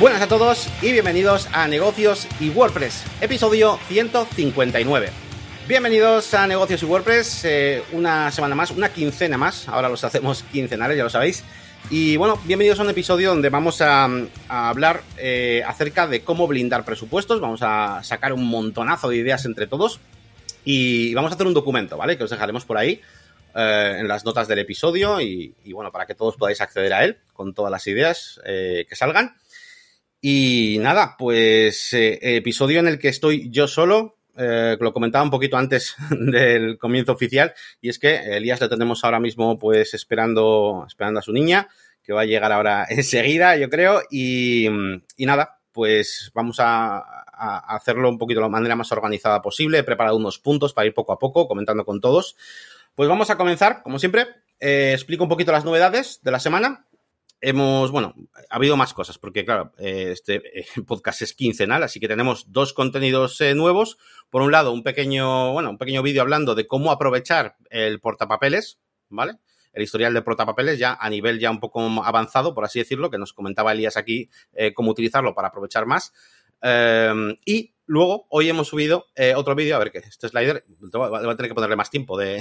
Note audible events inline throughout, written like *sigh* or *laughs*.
Buenas a todos y bienvenidos a Negocios y WordPress, episodio 159. Bienvenidos a Negocios y WordPress, eh, una semana más, una quincena más, ahora los hacemos quincenales, ya lo sabéis. Y bueno, bienvenidos a un episodio donde vamos a, hablar eh, acerca de cómo blindar presupuestos, vamos a sacar un montonazo de ideas entre todos y vamos a hacer un documento, ¿vale? Que os dejaremos por ahí eh, en las notas del episodio y, bueno, para que todos podáis acceder a él con todas las ideas que salgan. Y nada, pues eh, episodio en el que estoy yo solo, eh, lo comentaba un poquito antes *laughs* del comienzo oficial, y es que Elías le tenemos ahora mismo pues esperando, esperando a su niña, que va a llegar ahora *laughs* enseguida, yo creo, y, nada, pues vamos a, a, hacerlo un poquito de la manera más organizada posible. He preparado unos puntos para ir poco a poco, comentando con todos. Pues vamos a comenzar, como siempre. Eh, explico un poquito las novedades de la semana hemos, bueno, ha habido más cosas, porque claro, eh, este *laughs* podcast es quincenal, así que tenemos dos contenidos eh, nuevos. Por un lado, un pequeño, bueno, un pequeño vídeo hablando de cómo aprovechar el portapapeles, ¿vale? El historial de portapapeles ya a nivel ya un poco avanzado, por así decirlo, que nos comentaba Elías aquí eh, cómo utilizarlo para aprovechar más. Eh, y luego, hoy hemos subido eh, otro vídeo, a ver que este slider, va a tener que ponerle más tiempo de,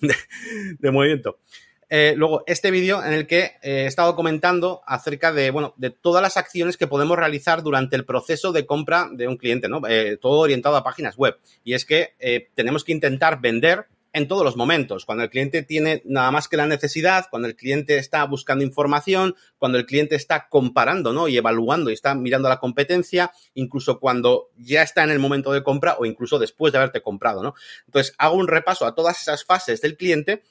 *laughs* de movimiento. Eh, luego, este vídeo en el que eh, he estado comentando acerca de, bueno, de todas las acciones que podemos realizar durante el proceso de compra de un cliente, ¿no? Eh, todo orientado a páginas web. Y es que tenemos que intentar vender en todos los momentos, cuando el cliente tiene nada más que la necesidad, cuando el cliente está buscando información, cuando el cliente está comparando, ¿no? Y evaluando y está mirando la competencia, incluso cuando ya está en el momento de compra o incluso después de haberte comprado, ¿no? Entonces, hago un repaso a todas esas fases del cliente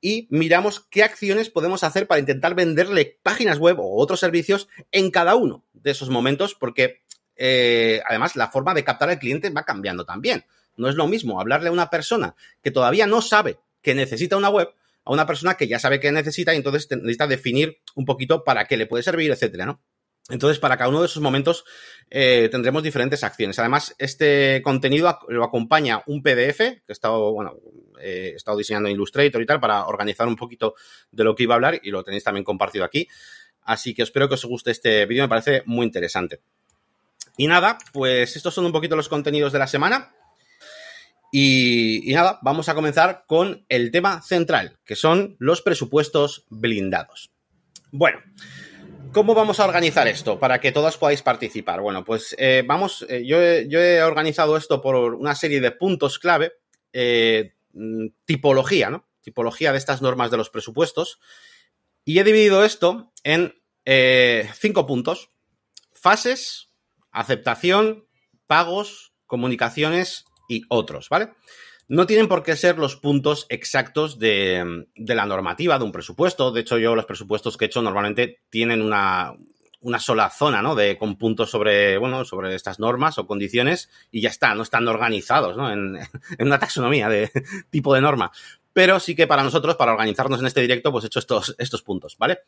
y miramos qué acciones podemos hacer para intentar venderle páginas web o otros servicios en cada uno de esos momentos, porque eh, además la forma de captar al cliente va cambiando también. No es lo mismo hablarle a una persona que todavía no sabe que necesita una web a una persona que ya sabe que necesita y entonces necesita definir un poquito para qué le puede servir, etcétera, ¿no? Entonces, para cada uno de esos momentos eh, tendremos diferentes acciones. Además, este contenido lo acompaña un PDF que he estado, bueno, eh, he estado diseñando en Illustrator y tal para organizar un poquito de lo que iba a hablar y lo tenéis también compartido aquí. Así que espero que os guste este vídeo, me parece muy interesante. Y nada, pues estos son un poquito los contenidos de la semana. Y, y, nada, vamos a comenzar con el tema central, que son los presupuestos blindados. Bueno, ¿Cómo vamos a organizar esto para que todos podáis participar? Bueno, pues eh, vamos, eh, yo, he, organizado esto por una serie de puntos clave, eh, tipología, ¿no? Tipología de estas normas de los presupuestos. Y he dividido esto en cinco puntos. Fases, aceptación, pagos, comunicaciones y otros, ¿vale? No tienen por qué ser los puntos exactos de, de, la normativa de un presupuesto. De hecho, yo los presupuestos que he hecho normalmente tienen una, una sola zona, ¿no? De, con puntos sobre, bueno, sobre estas normas o condiciones y ya está, no están organizados, ¿no? En, *laughs* en una taxonomía de *laughs* tipo de norma. Pero sí que para nosotros, para organizarnos en este directo, pues he hecho estos, estos puntos, ¿vale?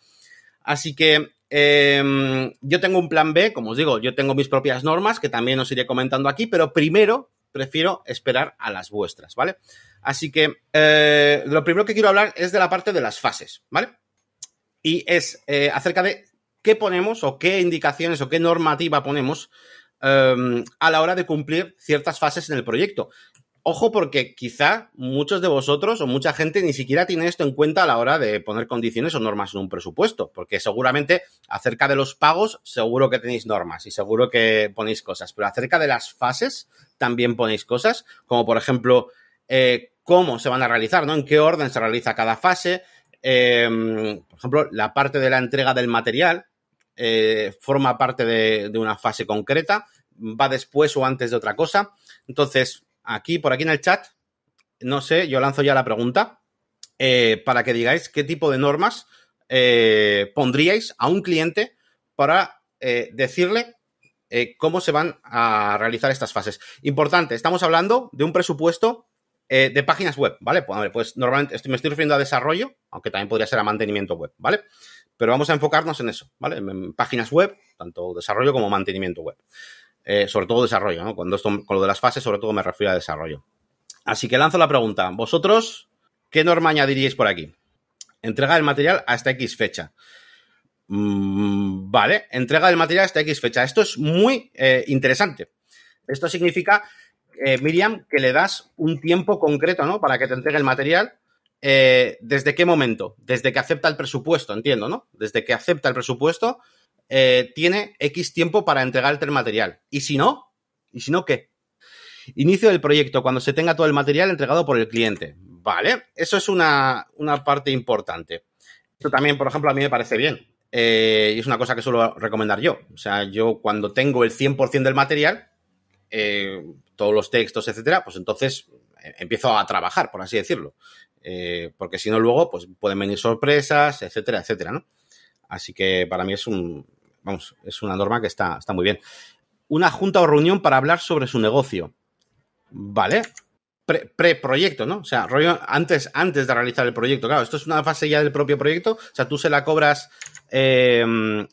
Así que eh, yo tengo un plan B, como os digo, yo tengo mis propias normas que también os iré comentando aquí, pero primero prefiero esperar a las vuestras, ¿vale? Así que eh, lo primero que quiero hablar es de la parte de las fases, ¿vale? Y es eh, acerca de qué ponemos o qué indicaciones o qué normativa ponemos eh, a la hora de cumplir ciertas fases en el proyecto. Ojo porque quizá muchos de vosotros o mucha gente ni siquiera tiene esto en cuenta a la hora de poner condiciones o normas en un presupuesto, porque seguramente acerca de los pagos seguro que tenéis normas y seguro que ponéis cosas, pero acerca de las fases también ponéis cosas, como por ejemplo eh, cómo se van a realizar, ¿no? En qué orden se realiza cada fase. Eh, por ejemplo, la parte de la entrega del material eh, forma parte de una fase concreta, va después o antes de otra cosa. Entonces, aquí, por aquí en el chat, no sé, yo lanzo ya la pregunta eh, para que digáis qué tipo de normas eh, pondríais a un cliente para eh, decirle cómo se van a realizar estas fases. Importante, estamos hablando de un presupuesto de páginas web, ¿vale? Pues, pues normalmente me estoy refiriendo a desarrollo, aunque también podría ser a mantenimiento web, ¿vale? Pero vamos a enfocarnos en eso, ¿vale? En páginas web, tanto desarrollo como mantenimiento web. Eh, sobre todo desarrollo, ¿no? Cuando esto, con lo de las fases, sobre todo me refiero a desarrollo. Así que lanzo la pregunta. ¿Vosotros qué norma añadiríais por aquí? Entrega el material hasta X fecha. Mm, vale, entrega del material hasta X fecha. Esto es muy eh, interesante. Esto significa, eh, Miriam, que le das un tiempo concreto, ¿no? Para que te entregue el material. ¿Desde qué momento? Desde que acepta el presupuesto, entiendo, ¿no? Desde que acepta el presupuesto, tiene X tiempo para entregarte el material. Y si no, ¿y si no qué? Inicio del proyecto cuando se tenga todo el material entregado por el cliente. Vale, eso es una, una parte importante. Esto también, por ejemplo, a mí me parece bien. Eh, y es una cosa que suelo recomendar yo. O sea, yo cuando tengo el 100% del material, eh, todos los textos, etcétera, pues entonces eh, empiezo a trabajar, por así decirlo. porque si no, luego, pues pueden venir sorpresas, etcétera, etcétera, ¿no? Así que para mí es un, vamos, es una norma que está, está muy bien. Una junta o reunión para hablar sobre su negocio. Vale, preproyecto, ¿no? O sea, antes, antes de realizar el proyecto. Claro, esto es una fase ya del propio proyecto. O sea, tú se la cobras, eh,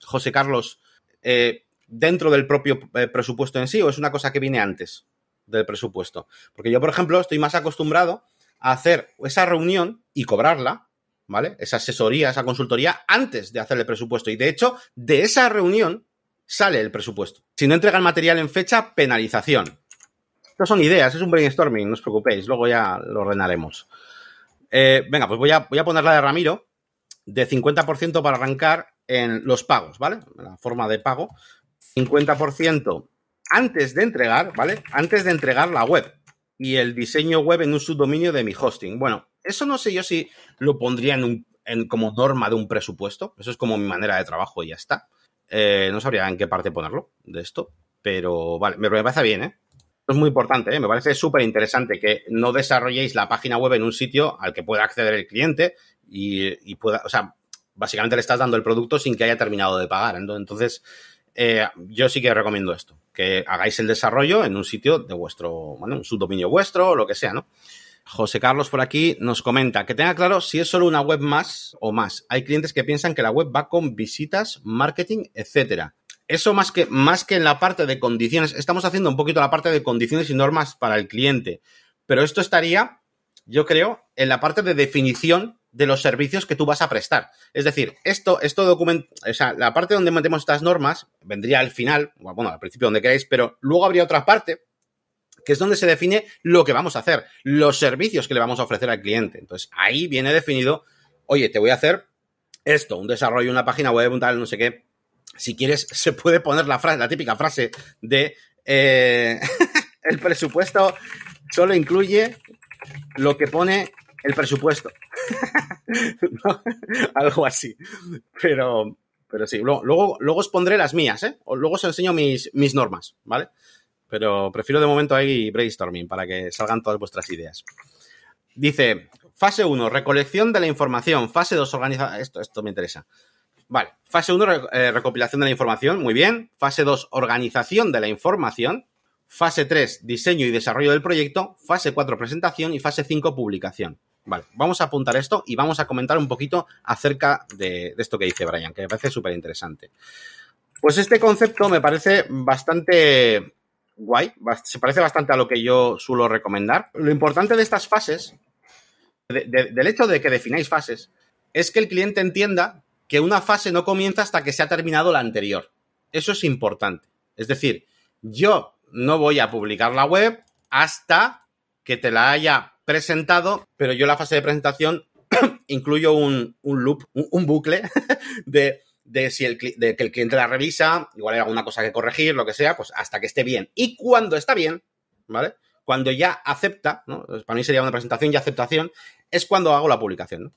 José Carlos, eh, dentro del propio eh, presupuesto en sí, o es una cosa que viene antes del presupuesto. Porque yo, por ejemplo, estoy más acostumbrado a hacer esa reunión y cobrarla, ¿vale? Esa asesoría, esa consultoría, antes de hacer el presupuesto. Y de hecho, de esa reunión sale el presupuesto. Si no entrega el material en fecha, penalización. Estas son ideas, es un brainstorming, no os preocupéis, luego ya lo ordenaremos. Eh, venga, pues voy a, voy a poner la de Ramiro, de 50% para arrancar en los pagos, ¿vale? La forma de pago. 50% antes de entregar, ¿vale? Antes de entregar la web y el diseño web en un subdominio de mi hosting. Bueno, eso no sé yo si lo pondría en, un, en como norma de un presupuesto. Eso es como mi manera de trabajo y ya está. Eh, no sabría en qué parte ponerlo de esto, pero vale, me parece bien, ¿eh? es muy importante, ¿eh? me parece súper interesante que no desarrolléis la página web en un sitio al que pueda acceder el cliente y, pueda, o sea, básicamente le estás dando el producto sin que haya terminado de pagar. Entonces, eh, yo sí que recomiendo esto, que hagáis el desarrollo en un sitio de vuestro, bueno, un subdominio vuestro o lo que sea, ¿no? José Carlos por aquí nos comenta que tenga claro si es solo una web más o más. Hay clientes que piensan que la web va con visitas, marketing, etcétera eso más que, más que en la parte de condiciones, estamos haciendo un poquito la parte de condiciones y normas para el cliente, pero esto estaría, yo creo, en la parte de definición de los servicios que tú vas a prestar. Es decir, esto, esto documento, o sea, la parte donde metemos estas normas vendría al final, bueno, al principio donde queráis, pero luego habría otra parte que es donde se define lo que vamos a hacer, los servicios que le vamos a ofrecer al cliente. Entonces, ahí viene definido, oye, te voy a hacer esto, un desarrollo, una página web, un tal, no sé qué, si quieres, *laughs* se puede poner la frase, la típica frase de eh, *laughs* el presupuesto solo incluye lo que pone el presupuesto. *laughs* Algo así. Pero, pero sí, luego, luego, os pondré las mías, ¿eh? Luego os enseño mis, mis normas, ¿vale? Pero prefiero de momento ahí brainstorming para que salgan todas vuestras ideas. Dice, fase 1, recolección de la información. Fase 2, organización. Esto, esto me interesa. Vale, fase 1, eh, recopilación de la información, muy bien. Fase 2, organización de la información. Fase 3, diseño y desarrollo del proyecto. Fase 4, presentación. Y fase 5, publicación. Vale, vamos a apuntar esto y vamos a comentar un poquito acerca de, esto que dice Brian, que me parece súper interesante. Pues este concepto me parece bastante guay, se parece bastante a lo que yo suelo recomendar. Lo importante de estas fases, del hecho de que defináis fases, es que el cliente entienda que una fase no comienza hasta que se ha terminado la anterior. Eso es importante. Es decir, yo no voy a publicar la web hasta que te la haya presentado, pero yo la fase de presentación *clears throat* incluyo un, loop, un, bucle *laughs* de, si el, de que el cliente la revisa, igual hay alguna cosa que corregir, lo que sea, pues hasta que esté bien. Y cuando está bien, ¿vale? Cuando ya acepta, ¿no? Para mí sería una presentación y aceptación, es cuando hago la publicación, ¿no?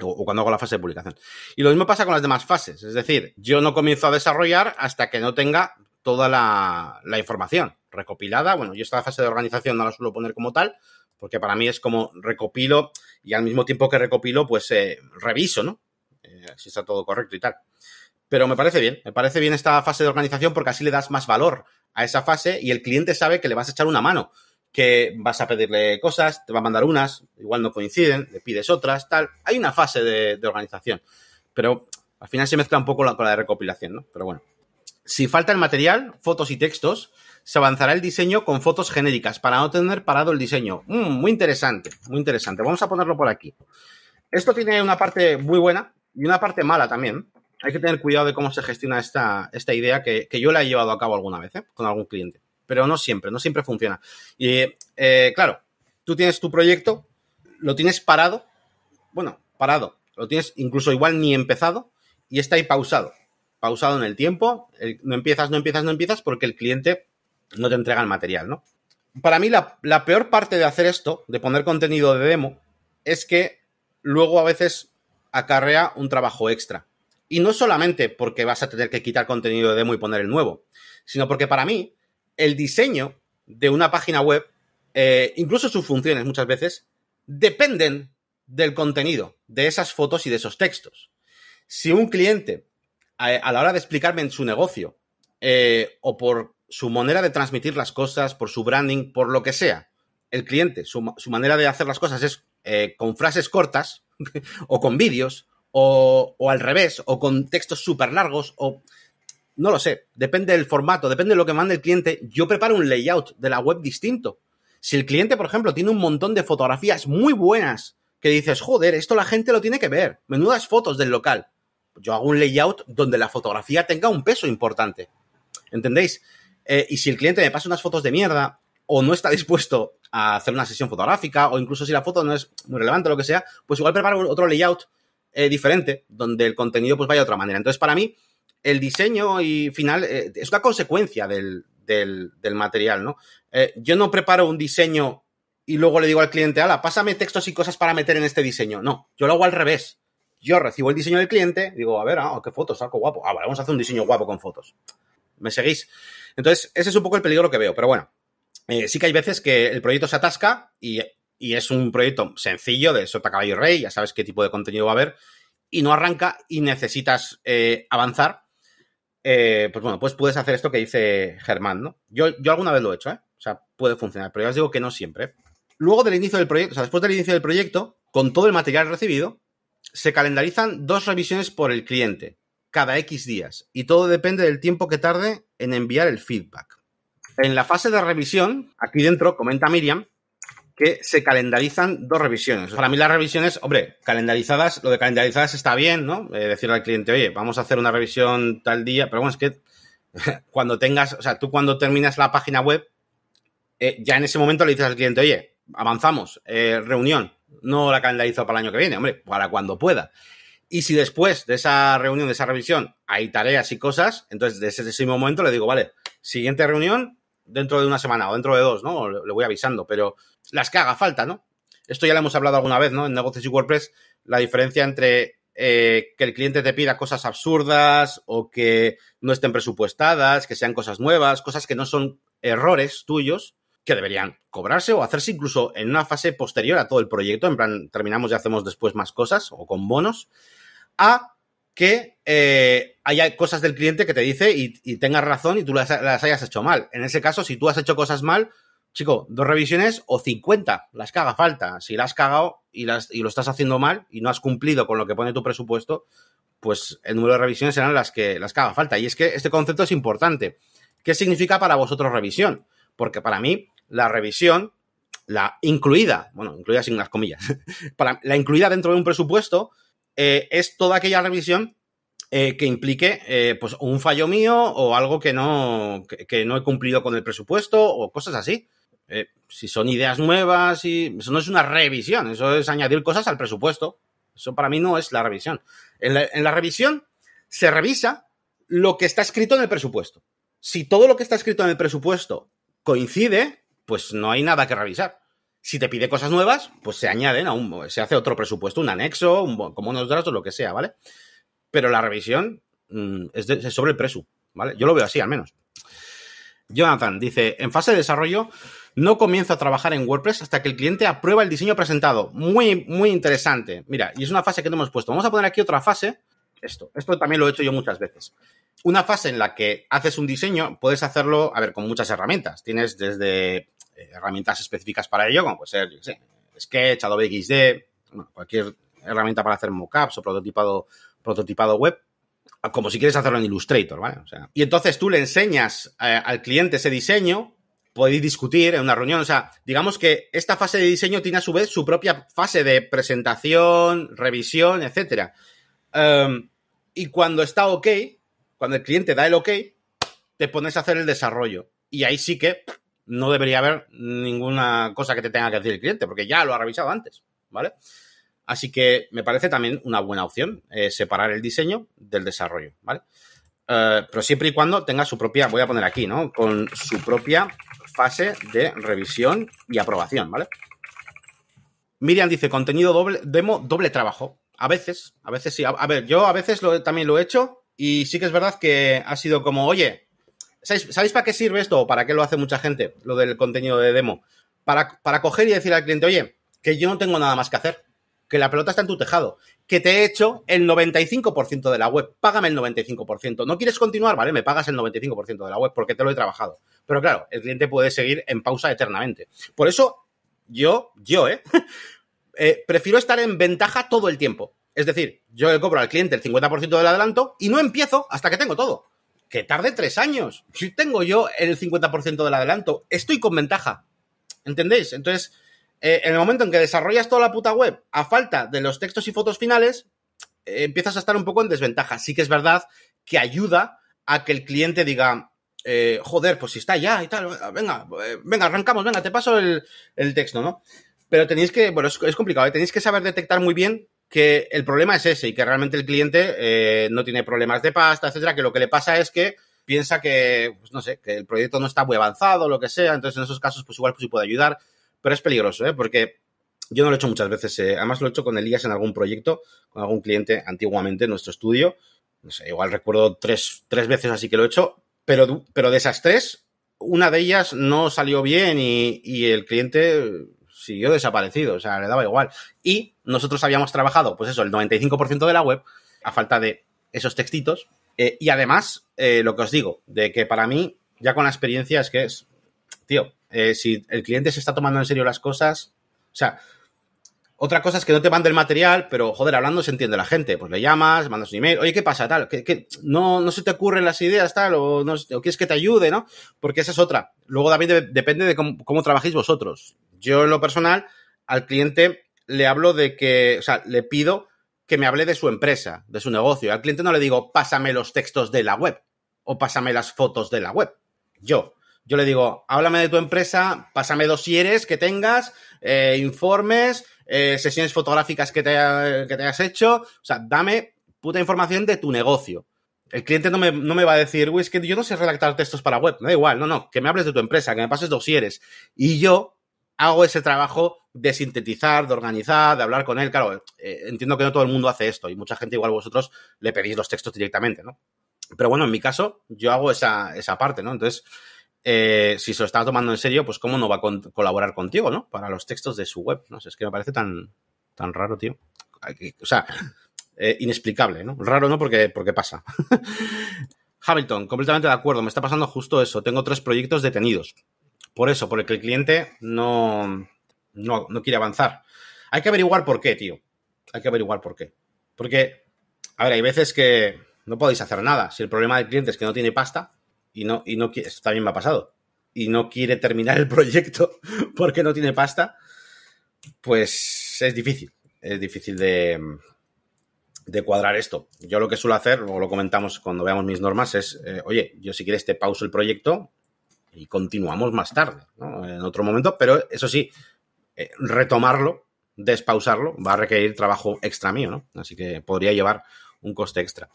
o cuando hago la fase de publicación. Y lo mismo pasa con las demás fases, es decir, yo no comienzo a desarrollar hasta que no tenga toda la, información recopilada. Bueno, yo esta fase de organización no la suelo poner como tal, porque para mí es como recopilo y al mismo tiempo que recopilo, pues eh, reviso, ¿no? Eh, si está todo correcto y tal. Pero me parece bien, me parece bien esta fase de organización porque así le das más valor a esa fase y el cliente sabe que le vas a echar una mano que vas a pedirle cosas, te va a mandar unas, igual no coinciden, le pides otras, tal. Hay una fase de, organización, pero al final se mezcla un poco con la de recopilación, ¿no? Pero bueno. Si falta el material, fotos y textos, se avanzará el diseño con fotos genéricas para no tener parado el diseño. Mm, muy interesante, muy interesante. Vamos a ponerlo por aquí. Esto tiene una parte muy buena y una parte mala también. hay que tener cuidado de cómo se gestiona esta, esta idea que, yo la he llevado a cabo alguna vez ¿eh? con algún cliente, pero no siempre, no siempre funciona. Y eh, claro, tú tienes tu proyecto, lo tienes parado, bueno, parado, lo tienes incluso igual ni empezado y está ahí pausado, pausado en el tiempo, no empiezas, no empiezas, no empiezas porque el cliente no te entrega el material, ¿no? Para mí la, peor parte de hacer esto, de poner contenido de demo, es que luego a veces acarrea un trabajo extra. Y no solamente porque vas a tener que quitar contenido de demo y poner el nuevo, sino porque para mí el diseño de una página web, eh, incluso sus funciones muchas veces, dependen del contenido, de esas fotos y de esos textos. Si un cliente, a, la hora de explicarme en su negocio, eh, o por su manera de transmitir las cosas, por su branding, por lo que sea, el cliente, su, manera de hacer las cosas es eh, con frases cortas *laughs* o con vídeos o, al revés, o con textos súper largos, o no lo sé, depende del formato, depende de lo que mande el cliente, yo preparo un layout de la web distinto. Si el cliente, por ejemplo, tiene un montón de fotografías muy buenas, que dices, joder, esto la gente lo tiene que ver, menudas fotos del local, yo hago un layout donde la fotografía tenga un peso importante. ¿Entendéis? Eh, y si el cliente me pasa unas fotos de mierda o no está dispuesto a hacer una sesión fotográfica o incluso si la foto no es muy relevante o lo que sea, pues igual preparo otro layout eh, diferente, donde el contenido pues vaya de otra manera. Entonces, para mí, el diseño y final eh, es una consecuencia del, material, ¿no? Yo no preparo un diseño y luego le digo al cliente, ala, pásame textos y cosas para meter en este diseño. No, yo lo hago al revés. Yo recibo el diseño del cliente, digo, a ver, ah, qué fotos, saco guapo. Ah, vale, vamos a hacer un diseño guapo con fotos. ¿Me seguís? Entonces, ese es un poco el peligro que veo, pero bueno, sí que hay veces que el proyecto se atasca y y es un proyecto sencillo de Sota Caballo Rey, ya sabes qué tipo de contenido va a haber, y no arranca y necesitas eh, avanzar, eh, pues bueno, pues puedes hacer esto que dice Germán, ¿no? Yo, yo alguna vez lo he hecho, ¿eh? O sea, puede funcionar, pero ya os digo que no siempre. Luego del inicio del proyecto, o sea, después del inicio del proyecto, con todo el material recibido, se calendarizan dos revisiones por el cliente, cada X días, y todo depende del tiempo que tarde en enviar el feedback. En la fase de revisión, aquí dentro, comenta Miriam, que se calendarizan dos revisiones. Para mí las revisiones, hombre, calendarizadas, lo de calendarizadas está bien, ¿no? Eh, decirle al cliente, oye, vamos a hacer una revisión tal día, pero bueno, es que *laughs* cuando tengas, o sea, tú cuando terminas la página web, eh, ya en ese momento le dices al cliente, oye, avanzamos, eh, reunión, no la calendarizo para el año que viene, hombre, para cuando pueda. Y si después de esa reunión, de esa revisión, hay tareas y cosas, entonces desde ese momento le digo, vale, siguiente reunión dentro de una semana o dentro de dos, ¿no? Le voy avisando, pero las que haga falta, ¿no? Esto ya lo hemos hablado alguna vez, ¿no? En negocios y WordPress, la diferencia entre eh, que el cliente te pida cosas absurdas o que no estén presupuestadas, que sean cosas nuevas, cosas que no son errores tuyos, que deberían cobrarse o hacerse incluso en una fase posterior a todo el proyecto, en plan, terminamos y hacemos después más cosas o con bonos, a que eh, haya cosas del cliente que te dice y, tengas razón y tú las, hayas hecho mal. En ese caso, si tú has hecho cosas mal, chico, dos revisiones o 50, las que haga falta. Si las has cagado y, las, y lo estás haciendo mal y no has cumplido con lo que pone tu presupuesto, pues el número de revisiones serán las que, las que haga falta. Y es que este concepto es importante. ¿Qué significa para vosotros revisión? Porque para mí, la revisión, la incluida, bueno, incluida sin las comillas, *laughs* la incluida dentro de un presupuesto, eh, es toda aquella revisión eh, que implique eh, pues un fallo mío o algo que no, que, no he cumplido con el presupuesto o cosas así. Si son ideas nuevas y eso no es una revisión, eso es añadir cosas al presupuesto. Eso para mí no es la revisión. En la, revisión se revisa lo que está escrito en el presupuesto. Si todo lo que está escrito en el presupuesto coincide, pues no hay nada que revisar. Si te pide cosas nuevas, pues se añaden a un, se hace otro presupuesto, un anexo, un, como unos datos, lo que sea, ¿vale? Pero la revisión mm, es, es, sobre el presu, ¿vale? Yo lo veo así, al menos. Jonathan dice, en fase de desarrollo no comienzo a trabajar en WordPress hasta que el cliente aprueba el diseño presentado. Muy, muy interesante. Mira, y es una fase que no hemos puesto. Vamos a poner aquí otra fase. Esto, esto también lo he hecho yo muchas veces. Una fase en la que haces un diseño, puedes hacerlo, a ver, con muchas herramientas. Tienes desde herramientas específicas para ello, como puede ser, Sketch, Adobe XD, cualquier herramienta para hacer mockups o prototipado, prototipado web como si quieres hacerlo en Illustrator, ¿vale? Y entonces tú le enseñas eh, al cliente ese diseño podéis discutir en una reunión. O sea, digamos que esta fase de diseño tiene a su vez su propia fase de presentación, revisión, etcétera. Em, y cuando está ok, cuando el cliente da el ok, te pones a hacer el desarrollo. Y ahí sí que no debería haber ninguna cosa que te tenga que decir el cliente, porque ya lo ha revisado antes, ¿vale? Así que me parece también una buena opción eh, separar el diseño del desarrollo, ¿vale? Eh, pero siempre y cuando tenga su propia, voy a poner aquí, ¿no? Con su propia fase de revisión y aprobación, ¿vale? Miriam dice, contenido doble, demo, doble trabajo. A veces, a veces sí. A, ver, yo a veces también lo he hecho y sí que es verdad que ha sido como, oye, ¿sabéis, para qué sirve esto o para qué lo hace mucha gente, lo del contenido de demo? Para, para coger y decir al cliente, oye, que yo no tengo nada más que hacer, que la pelota está en tu tejado, que te he hecho el 95% de la web, págame el 95%. ¿No quieres continuar? Vale, me pagas el 95% de la web porque te lo he trabajado. Pero claro, el cliente puede seguir en pausa eternamente. Por eso, yo, yo, ¿eh? *laughs* eh prefiero estar en ventaja todo el tiempo. Es decir, yo le cobro al cliente el 50% del adelanto y no empiezo hasta que tengo todo. Que tarde tres años. Si tengo yo el 50% del adelanto, estoy con ventaja. ¿Entendéis? Entonces, eh, en el momento en que desarrollas toda la puta web a falta de los textos y fotos finales, eh, empiezas a estar un poco en desventaja. Sí que es verdad que ayuda a que el cliente diga, eh, joder, pues si está ya y tal, venga, venga, arrancamos, venga, te paso el, texto, ¿no? Pero tenéis que, bueno, es, complicado, tenéis que saber detectar muy bien que el problema es ese y que realmente el cliente no tiene problemas de pasta, etcétera, que lo que le pasa es que piensa que, pues no sé, que el proyecto no está muy avanzado, lo que sea, entonces en esos casos, pues igual pues sí puede ayudar pero es peligroso, ¿eh? Porque yo no lo he hecho muchas veces. ¿eh? Además, lo he hecho con Elías en algún proyecto, con algún cliente antiguamente en nuestro estudio. No sé, igual recuerdo tres, tres veces así que lo he hecho. Pero, pero de esas tres, una de ellas no salió bien y, y el cliente siguió desaparecido. O sea, le daba igual. Y nosotros habíamos trabajado, pues eso, el 95% de la web, a falta de esos textitos. Eh, y además, eh, lo que os digo, de que para mí, ya con la experiencia, es que es, tío, eh, si el cliente se está tomando en serio las cosas, o sea, otra cosa es que no te mande el material, pero joder, hablando se entiende la gente. Pues le llamas, mandas un email, oye, ¿qué pasa? Tal, que, no, no se te ocurren las ideas, tal, o, no, quieres que te ayude, ¿no? Porque esa es otra. Luego también depende de cómo, cómo trabajéis vosotros. Yo, en lo personal, al cliente le hablo de que, o sea, le pido que me hable de su empresa, de su negocio. Al cliente no le digo, pásame los textos de la web o pásame las fotos de la web. Yo, yo le digo, háblame de tu empresa, pásame dosieres que tengas, eh, informes, eh, sesiones fotográficas que te, que te hayas hecho. O sea, dame puta información de tu negocio. El cliente no me, no me va a decir, güey, es que yo no sé redactar textos para web. Me da igual, no, no, que me hables de tu empresa, que me pases dosieres. Y yo hago ese trabajo de sintetizar, de organizar, de hablar con él. Claro, eh, entiendo que no todo el mundo hace esto y mucha gente, igual vosotros, le pedís los textos directamente, ¿no? Pero bueno, en mi caso, yo hago esa, esa parte, ¿no? Entonces, eh, si se lo está tomando en serio, pues cómo no va a colaborar contigo, ¿no? Para los textos de su web, ¿no? es que me parece tan, tan raro, tío. O sea, eh, inexplicable, ¿no? Raro no porque, porque pasa. *laughs* Hamilton, completamente de acuerdo, me está pasando justo eso. Tengo tres proyectos detenidos. Por eso, porque el cliente no, no, no quiere avanzar. Hay que averiguar por qué, tío. Hay que averiguar por qué. Porque, a ver, hay veces que no podéis hacer nada. Si el problema del cliente es que no tiene pasta, y no, y no esto también me ha pasado, y no quiere terminar el *laughs* proyecto porque no tiene pasta, pues es difícil, es difícil de, de cuadrar esto. Yo lo que suelo hacer, luego lo comentamos cuando veamos mis normas, es, eh, oye, yo si quieres te pauso el proyecto y continuamos más tarde, en otro momento, pero eso sí, eh, retomarlo, despausarlo, va a requerir trabajo extra mío, ¿no? Así que podría llevar un coste extra.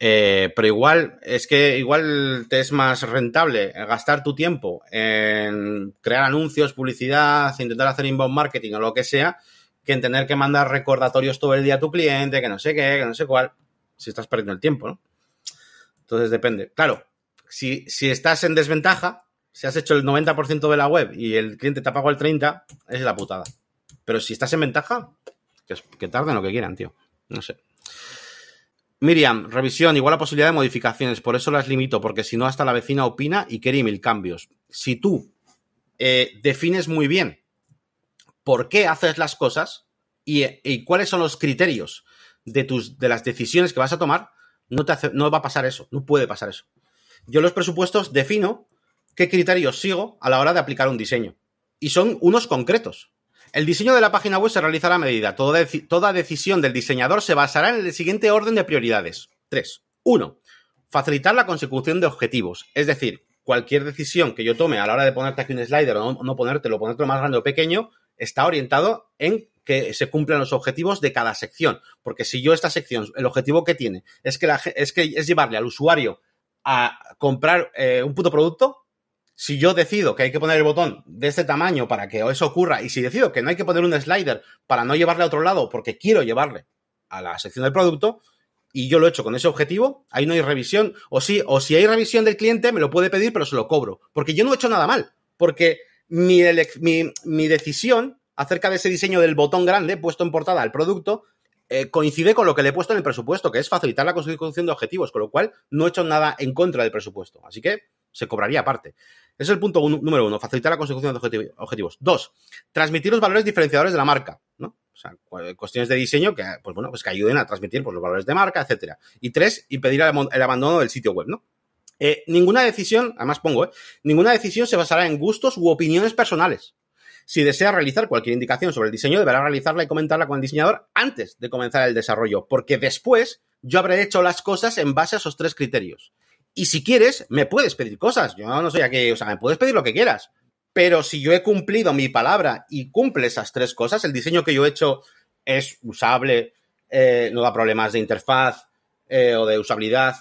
Eh, pero igual, es que igual te es más rentable gastar tu tiempo en crear anuncios, publicidad, intentar hacer inbound marketing o lo que sea, que en tener que mandar recordatorios todo el día a tu cliente, que no sé qué, que no sé cuál, si estás perdiendo el tiempo, ¿no? Entonces depende. Claro, si, estás en desventaja, si has hecho el 90% de la web y el cliente te ha pagado el 30%, es la putada. Pero si estás en ventaja, que, que tarden lo que quieran, tío. No sé. Miriam, revisión, igual la posibilidad de modificaciones, por eso las limito, porque si no, hasta la vecina opina y quiere mil cambios. Si tú eh, defines muy bien por qué haces las cosas y, cuáles son los criterios de, tus, de las decisiones que vas a tomar, no, te no va a pasar eso, no puede pasar eso. Yo los presupuestos defino qué criterios sigo a la hora de aplicar un diseño. Y son unos concretos. El diseño de la página web se realizará a medida. Toda, decisión del diseñador se basará en el siguiente orden de prioridades. 3. 1. Facilitar la consecución de objetivos. Es decir, cualquier decisión que yo tome a la hora de ponerte aquí un slider o no, no ponértelo, ponértelo más grande o pequeño, está orientado en que se cumplan los objetivos de cada sección. Porque si yo esta sección, el objetivo que tiene es que, la, es, que es llevarle al usuario a comprar eh, un puto producto, si yo decido que hay que poner el botón de este tamaño para que eso ocurra, y si decido que no hay que poner un slider para no llevarle a otro lado porque quiero llevarle a la sección del producto, y yo lo he hecho con ese objetivo, ahí no hay revisión, o o si hay revisión del cliente, me lo puede pedir, pero se lo cobro, porque yo no he hecho nada mal, porque mi, mi, mi decisión acerca de ese diseño del botón grande puesto en portada al producto, eh, coincide con lo que le he puesto en el presupuesto, que es facilitar la consecución de objetivos, con lo cual no he hecho nada en contra del presupuesto. Así que se cobraría aparte. Ese es el punto número uno, facilitar la consecución de objetivos. Dos, transmitir los valores diferenciadores de la marca, ¿no? O sea, cuestiones de diseño que, pues bueno, pues que ayuden a transmitir pues, los valores de marca, etcétera. Y tres, impedir el, abandono del sitio web, ¿no? Eh, ninguna decisión, además pongo, ¿eh? ninguna decisión se basará en gustos u opiniones personales. Si desea realizar cualquier indicación sobre el diseño, deberá realizarla y comentarla con el diseñador antes de comenzar el desarrollo, porque después yo habré hecho las cosas en base a esos tres criterios. Y si quieres, me puedes pedir cosas. Yo no soy aquí, o sea, me puedes pedir lo que quieras. Pero si yo he cumplido mi palabra y cumple esas tres cosas, el diseño que yo he hecho es usable, eh, no da problemas de interfaz eh, o de usabilidad,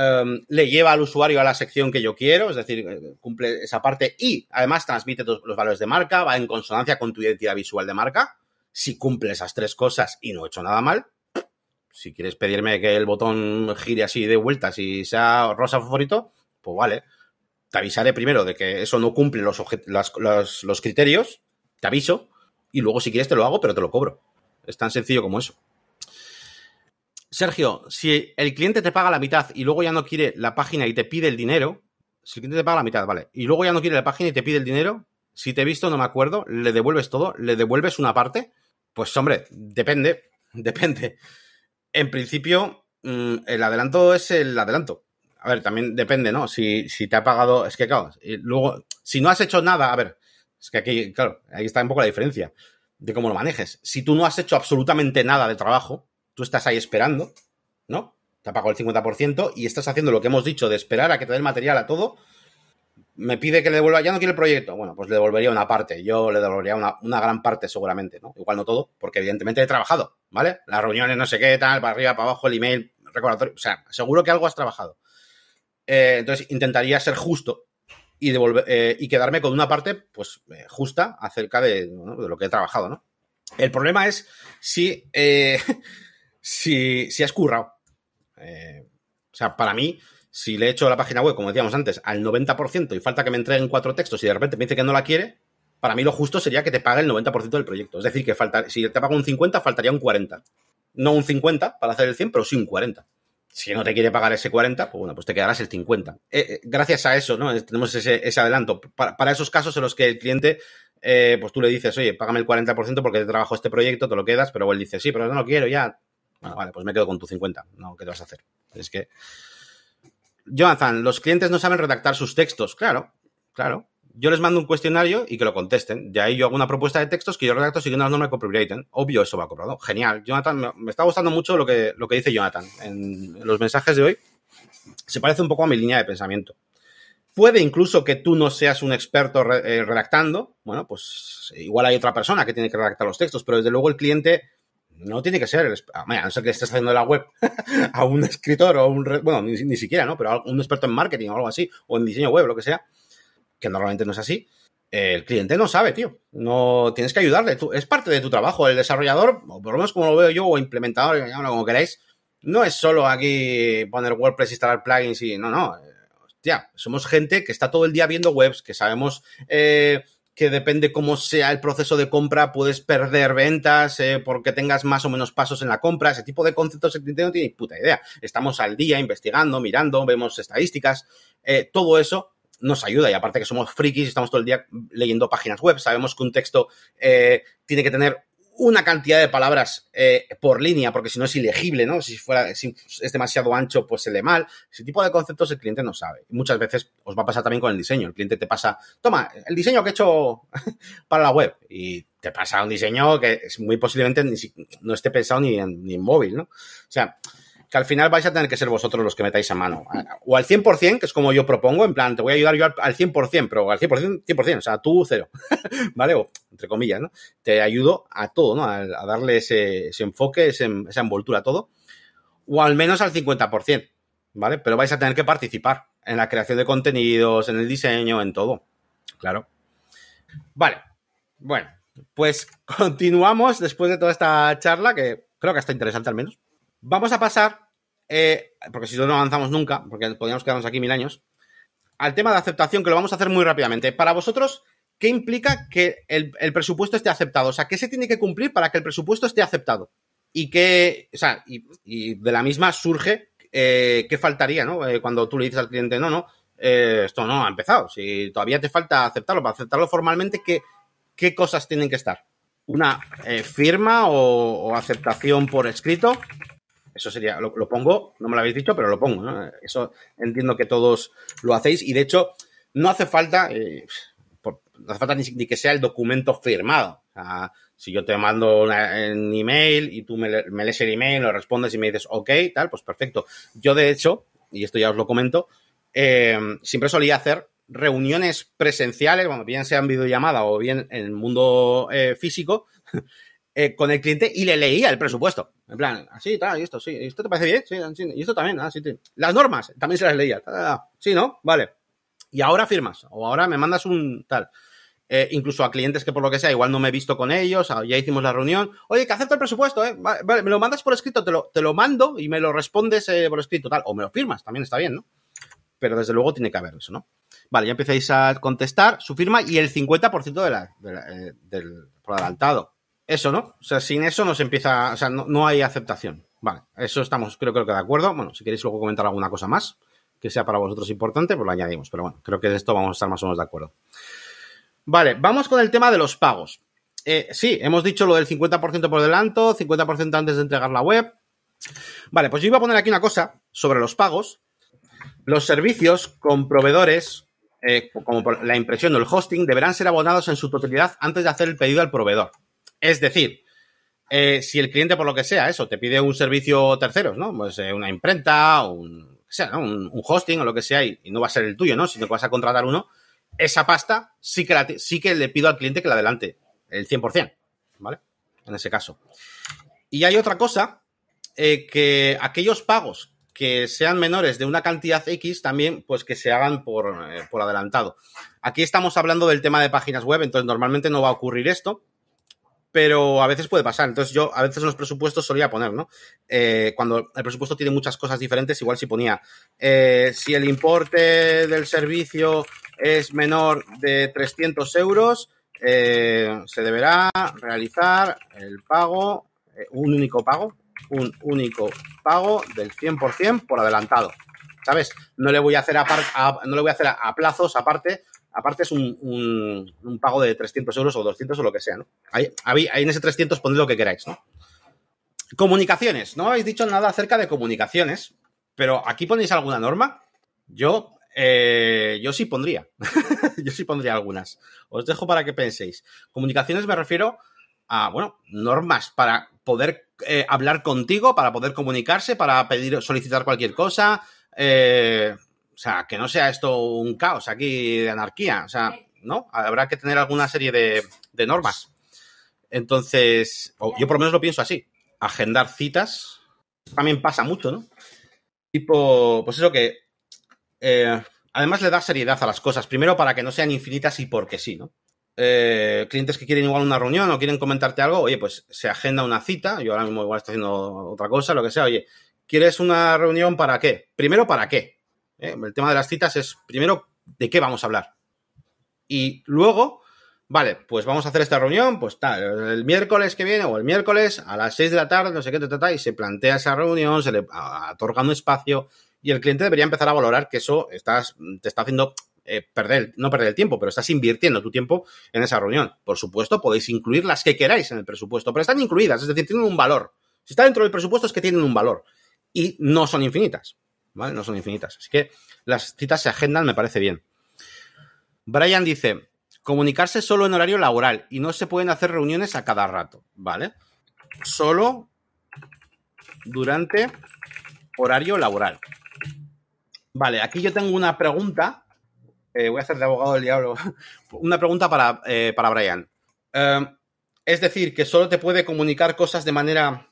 Em, le lleva al usuario a la sección que yo quiero, es decir, eh, cumple esa parte y además transmite los valores de marca, va en consonancia con tu identidad visual de marca. Si cumple esas tres cosas y no he hecho nada mal, si quieres pedirme que el botón gire así de vueltas y sea rosa favorito, pues vale. Te avisaré primero de que eso no cumple los, los, los criterios, te aviso, y luego si quieres te lo hago, pero te lo cobro. Es tan sencillo como eso. Sergio, si el cliente te paga la mitad y luego ya no quiere la página y te pide el dinero, si el cliente te paga la mitad, vale, y luego ya no quiere la página y te pide el dinero, si te he visto, no me acuerdo, le devuelves todo, le devuelves una parte, pues hombre, depende, *laughs* depende. En principio, mm, el adelanto es el adelanto. A ver, también depende, ¿no? Si, si te ha pagado, es que claro, luego, si no has hecho nada, a ver, es que aquí, claro, ahí está un poco la diferencia de cómo lo manejes. Si tú no has hecho absolutamente nada de trabajo, tú estás ahí esperando, ¿no? Te ha el 50% y estás haciendo lo que hemos dicho de esperar a que te dé el material a todo. Me pide que le devuelva, ya no quiere el proyecto. Bueno, pues le devolvería una parte. Yo le devolvería una, gran parte seguramente, ¿no? Igual no todo, porque evidentemente he trabajado, ¿vale? Las reuniones, no sé qué, tal, para arriba, para abajo, el email, recordatorio. O sea, seguro que algo has trabajado. Eh, entonces intentaría ser justo y devolver eh, y quedarme con una parte, pues, eh, justa acerca de, de, lo que he trabajado, ¿no? El problema es si *laughs* si, si has currado. Eh, o sea, para mí, si le he hecho la página web, como decíamos antes, al 90% y falta que me entreguen cuatro textos y de repente me dice que no la quiere, para mí lo justo sería que te pague el 90% del proyecto. Es decir, que falta, si te paga un 50, faltaría un 40. No un 50 para hacer el 100, pero sí un 40. Si no te quiere pagar ese 40, pues bueno, pues te quedarás el 50. Eh, eh, gracias a eso, ¿no? Tenemos ese, adelanto. Para, esos casos en los que el cliente, pues tú le dices, oye, págame el 40% porque te trabajo este proyecto, te lo quedas, pero él dice, sí, pero no lo quiero ya, bueno, vale, pues me quedo con tu 50. No, ¿qué te vas a hacer? Es que. Jonathan, los clientes no saben redactar sus textos. Claro, claro. Yo les mando un cuestionario y que lo contesten. De ahí yo hago una propuesta de textos que yo redacto siguiendo las normas de copywriting. Obvio, eso va cobrado. Genial. Jonathan, me, está gustando mucho lo que, lo que dice Jonathan en los mensajes de hoy. Se parece un poco a mi línea de pensamiento. Puede incluso que tú no seas un experto eh, redactando. Bueno, pues igual hay otra persona que tiene que redactar los textos, pero desde luego el cliente no tiene que ser, a no ser que estés haciendo la web *laughs* a un escritor o un, bueno, ni, siquiera, ¿no? Pero a un experto en marketing o algo así, o en diseño web, lo que sea, que normalmente no es así. El cliente no sabe, tío. No tienes que ayudarle. Es parte de tu trabajo. El desarrollador, o por lo menos como lo veo yo, o implementador, como queráis, no es solo aquí poner WordPress, instalar plugins y. No, no. Hostia, somos gente que está todo el día viendo webs, que sabemos eh, que depende cómo sea el proceso de compra, puedes perder ventas eh, porque tengas más o menos pasos en la compra. Ese tipo de conceptos el cliente no tiene puta idea. Estamos al día investigando, mirando, vemos estadísticas. Eh, todo eso nos ayuda y aparte que somos frikis, estamos todo el día leyendo páginas web, sabemos que un texto eh, tiene que tener una cantidad de palabras eh, por línea, porque si no es ilegible, ¿no? Si fuera, si es demasiado ancho, pues se lee mal. Ese tipo de conceptos el cliente no sabe. Muchas veces os va a pasar también con el diseño. El cliente te pasa, toma, el diseño que he hecho *laughs* para la web. Y te pasa un diseño que es muy posiblemente no esté pensado ni en, ni en móvil, ¿no? O sea, que al final vais a tener que ser vosotros los que metáis a mano. O al 100%, que es como yo propongo, en plan, te voy a ayudar yo al 100%, pero al 100%, 100%, o sea, tú cero, *laughs* ¿vale? O, entre comillas, ¿no? Te ayudo a todo, ¿no? A, darle ese, enfoque, esa envoltura a todo. O al menos al 50%, ¿vale? Pero vais a tener que participar en la creación de contenidos, en el diseño, en todo. Claro. Vale. Bueno, pues *laughs* continuamos después de toda esta charla, que creo que está interesante al menos. Vamos a pasar, eh, porque si no, no avanzamos nunca, porque podríamos quedarnos aquí mil años, al tema de aceptación, que lo vamos a hacer muy rápidamente. Para vosotros, ¿qué implica que el, presupuesto esté aceptado? O sea, ¿qué se tiene que cumplir para que el presupuesto esté aceptado? Y que, o sea, y, de la misma surge eh, qué faltaría, ¿no? Eh, cuando tú le dices al cliente, no, no, esto no ha empezado. Si todavía te falta aceptarlo, para aceptarlo formalmente, ¿qué, qué cosas tienen que estar? ¿Una firma o aceptación por escrito? Eso sería, lo, pongo, no me lo habéis dicho, pero lo pongo. Eso entiendo que todos lo hacéis y de hecho no hace falta, eh, no hace falta ni, que sea el documento firmado. Si yo te mando un email y tú me, lees el email, lo respondes y me dices, ok, tal, pues perfecto. Yo de hecho, y esto ya os lo comento, eh, siempre solía hacer reuniones presenciales, bueno, bien sea en videollamada o bien en el mundo eh, físico, eh, con el cliente y le leía el presupuesto. En plan, así, tal, y esto, sí, ¿esto te parece bien? Sí, y esto también, ah, sí, Las normas, también se las leía. sí, ¿no? Vale. Y ahora firmas, o ahora me mandas un tal. Eh, incluso a clientes que por lo que sea, igual no me he visto con ellos, ya hicimos la reunión. Oye, que acepto el presupuesto, ¿eh? Vale, me lo mandas por escrito, te lo, te lo mando y me lo respondes eh, por escrito, tal. O me lo firmas, también está bien, ¿no? Pero desde luego tiene que haber eso, ¿no? Vale, ya empezáis a contestar su firma y el 50% de del por adelantado. Eso, ¿no? O sea, sin eso no se empieza, o sea, no, hay aceptación. Vale, eso estamos, creo, creo que de acuerdo. Bueno, si queréis luego comentar alguna cosa más que sea para vosotros importante, pues lo añadimos. Pero bueno, creo que de esto vamos a estar más o menos de acuerdo. Vale, vamos con el tema de los pagos. Eh, sí, hemos dicho lo del 50% por delanto, 50% antes de entregar la web. Vale, pues yo iba a poner aquí una cosa sobre los pagos. Los servicios con proveedores, eh, como la impresión o el hosting, deberán ser abonados en su totalidad antes de hacer el pedido al proveedor. Es decir, eh, si el cliente, por lo que sea, eso, te pide un servicio terceros, ¿no? Pues eh, una imprenta, un, sea, un, hosting o lo que sea, y, no va a ser el tuyo, ¿no? Sino que vas a contratar uno, esa pasta sí que, sí que le pido al cliente que la adelante, el 100%, ¿vale? En ese caso. Y hay otra cosa, eh, que aquellos pagos que sean menores de una cantidad X también, pues que se hagan por, por adelantado. Aquí estamos hablando del tema de páginas web, entonces normalmente no va a ocurrir esto, pero a veces puede pasar. Entonces yo a veces en los presupuestos solía poner, ¿no? Eh, cuando el presupuesto tiene muchas cosas diferentes, igual si ponía, eh, si el importe del servicio es menor de 300 euros, eh, se deberá realizar el pago, un único pago, un único pago del 100% por adelantado. ¿Sabes? No le voy a hacer no le voy a hacer a plazos aparte aparte es un, pago de 300 euros o 200 o lo que sea, ¿no? Ahí, en ese 300 poned lo que queráis, ¿no? Comunicaciones. No habéis dicho nada acerca de comunicaciones, pero aquí ponéis alguna norma. Yo, eh, yo sí pondría. *laughs* yo sí pondría algunas. Os dejo para que penséis. Comunicaciones me refiero a, bueno, normas para poder eh, hablar contigo, para poder comunicarse, para pedir, solicitar cualquier cosa. Eh, o sea, que no sea esto un caos aquí de anarquía. O sea, ¿no? Habrá que tener alguna serie de, normas. Entonces, yo por lo menos lo pienso así. Agendar citas también pasa mucho, ¿no? Tipo, pues eso que eh, además le da seriedad a las cosas. Primero para que no sean infinitas y porque sí, ¿no? Eh, clientes que quieren igual una reunión o quieren comentarte algo, oye, pues se agenda una cita. Yo ahora mismo igual estoy haciendo otra cosa, lo que sea. Oye, ¿quieres una reunión para qué? Primero, ¿para qué? ¿Eh? El tema de las citas es, primero, de qué vamos a hablar. Y luego, vale, pues vamos a hacer esta reunión, pues tal, el miércoles que viene o el miércoles a las 6 de la tarde, no sé qué, ta, y se plantea esa reunión, se le otorga un espacio y el cliente debería empezar a valorar que eso estás, te está haciendo eh, perder, no perder el tiempo, pero estás invirtiendo tu tiempo en esa reunión. Por supuesto, podéis incluir las que queráis en el presupuesto, pero están incluidas, es decir, tienen un valor. Si está dentro del presupuesto es que tienen un valor y no son infinitas, ¿vale? No son infinitas. Así que las citas se agendan, me parece bien. Brian dice, comunicarse solo en horario laboral y no se pueden hacer reuniones a cada rato, ¿vale? Solo durante horario laboral. Vale, aquí yo tengo una pregunta. Eh, voy a hacer de abogado del diablo. *laughs* una pregunta para, eh, para Brian. Eh, es decir, que solo te puede comunicar cosas de manera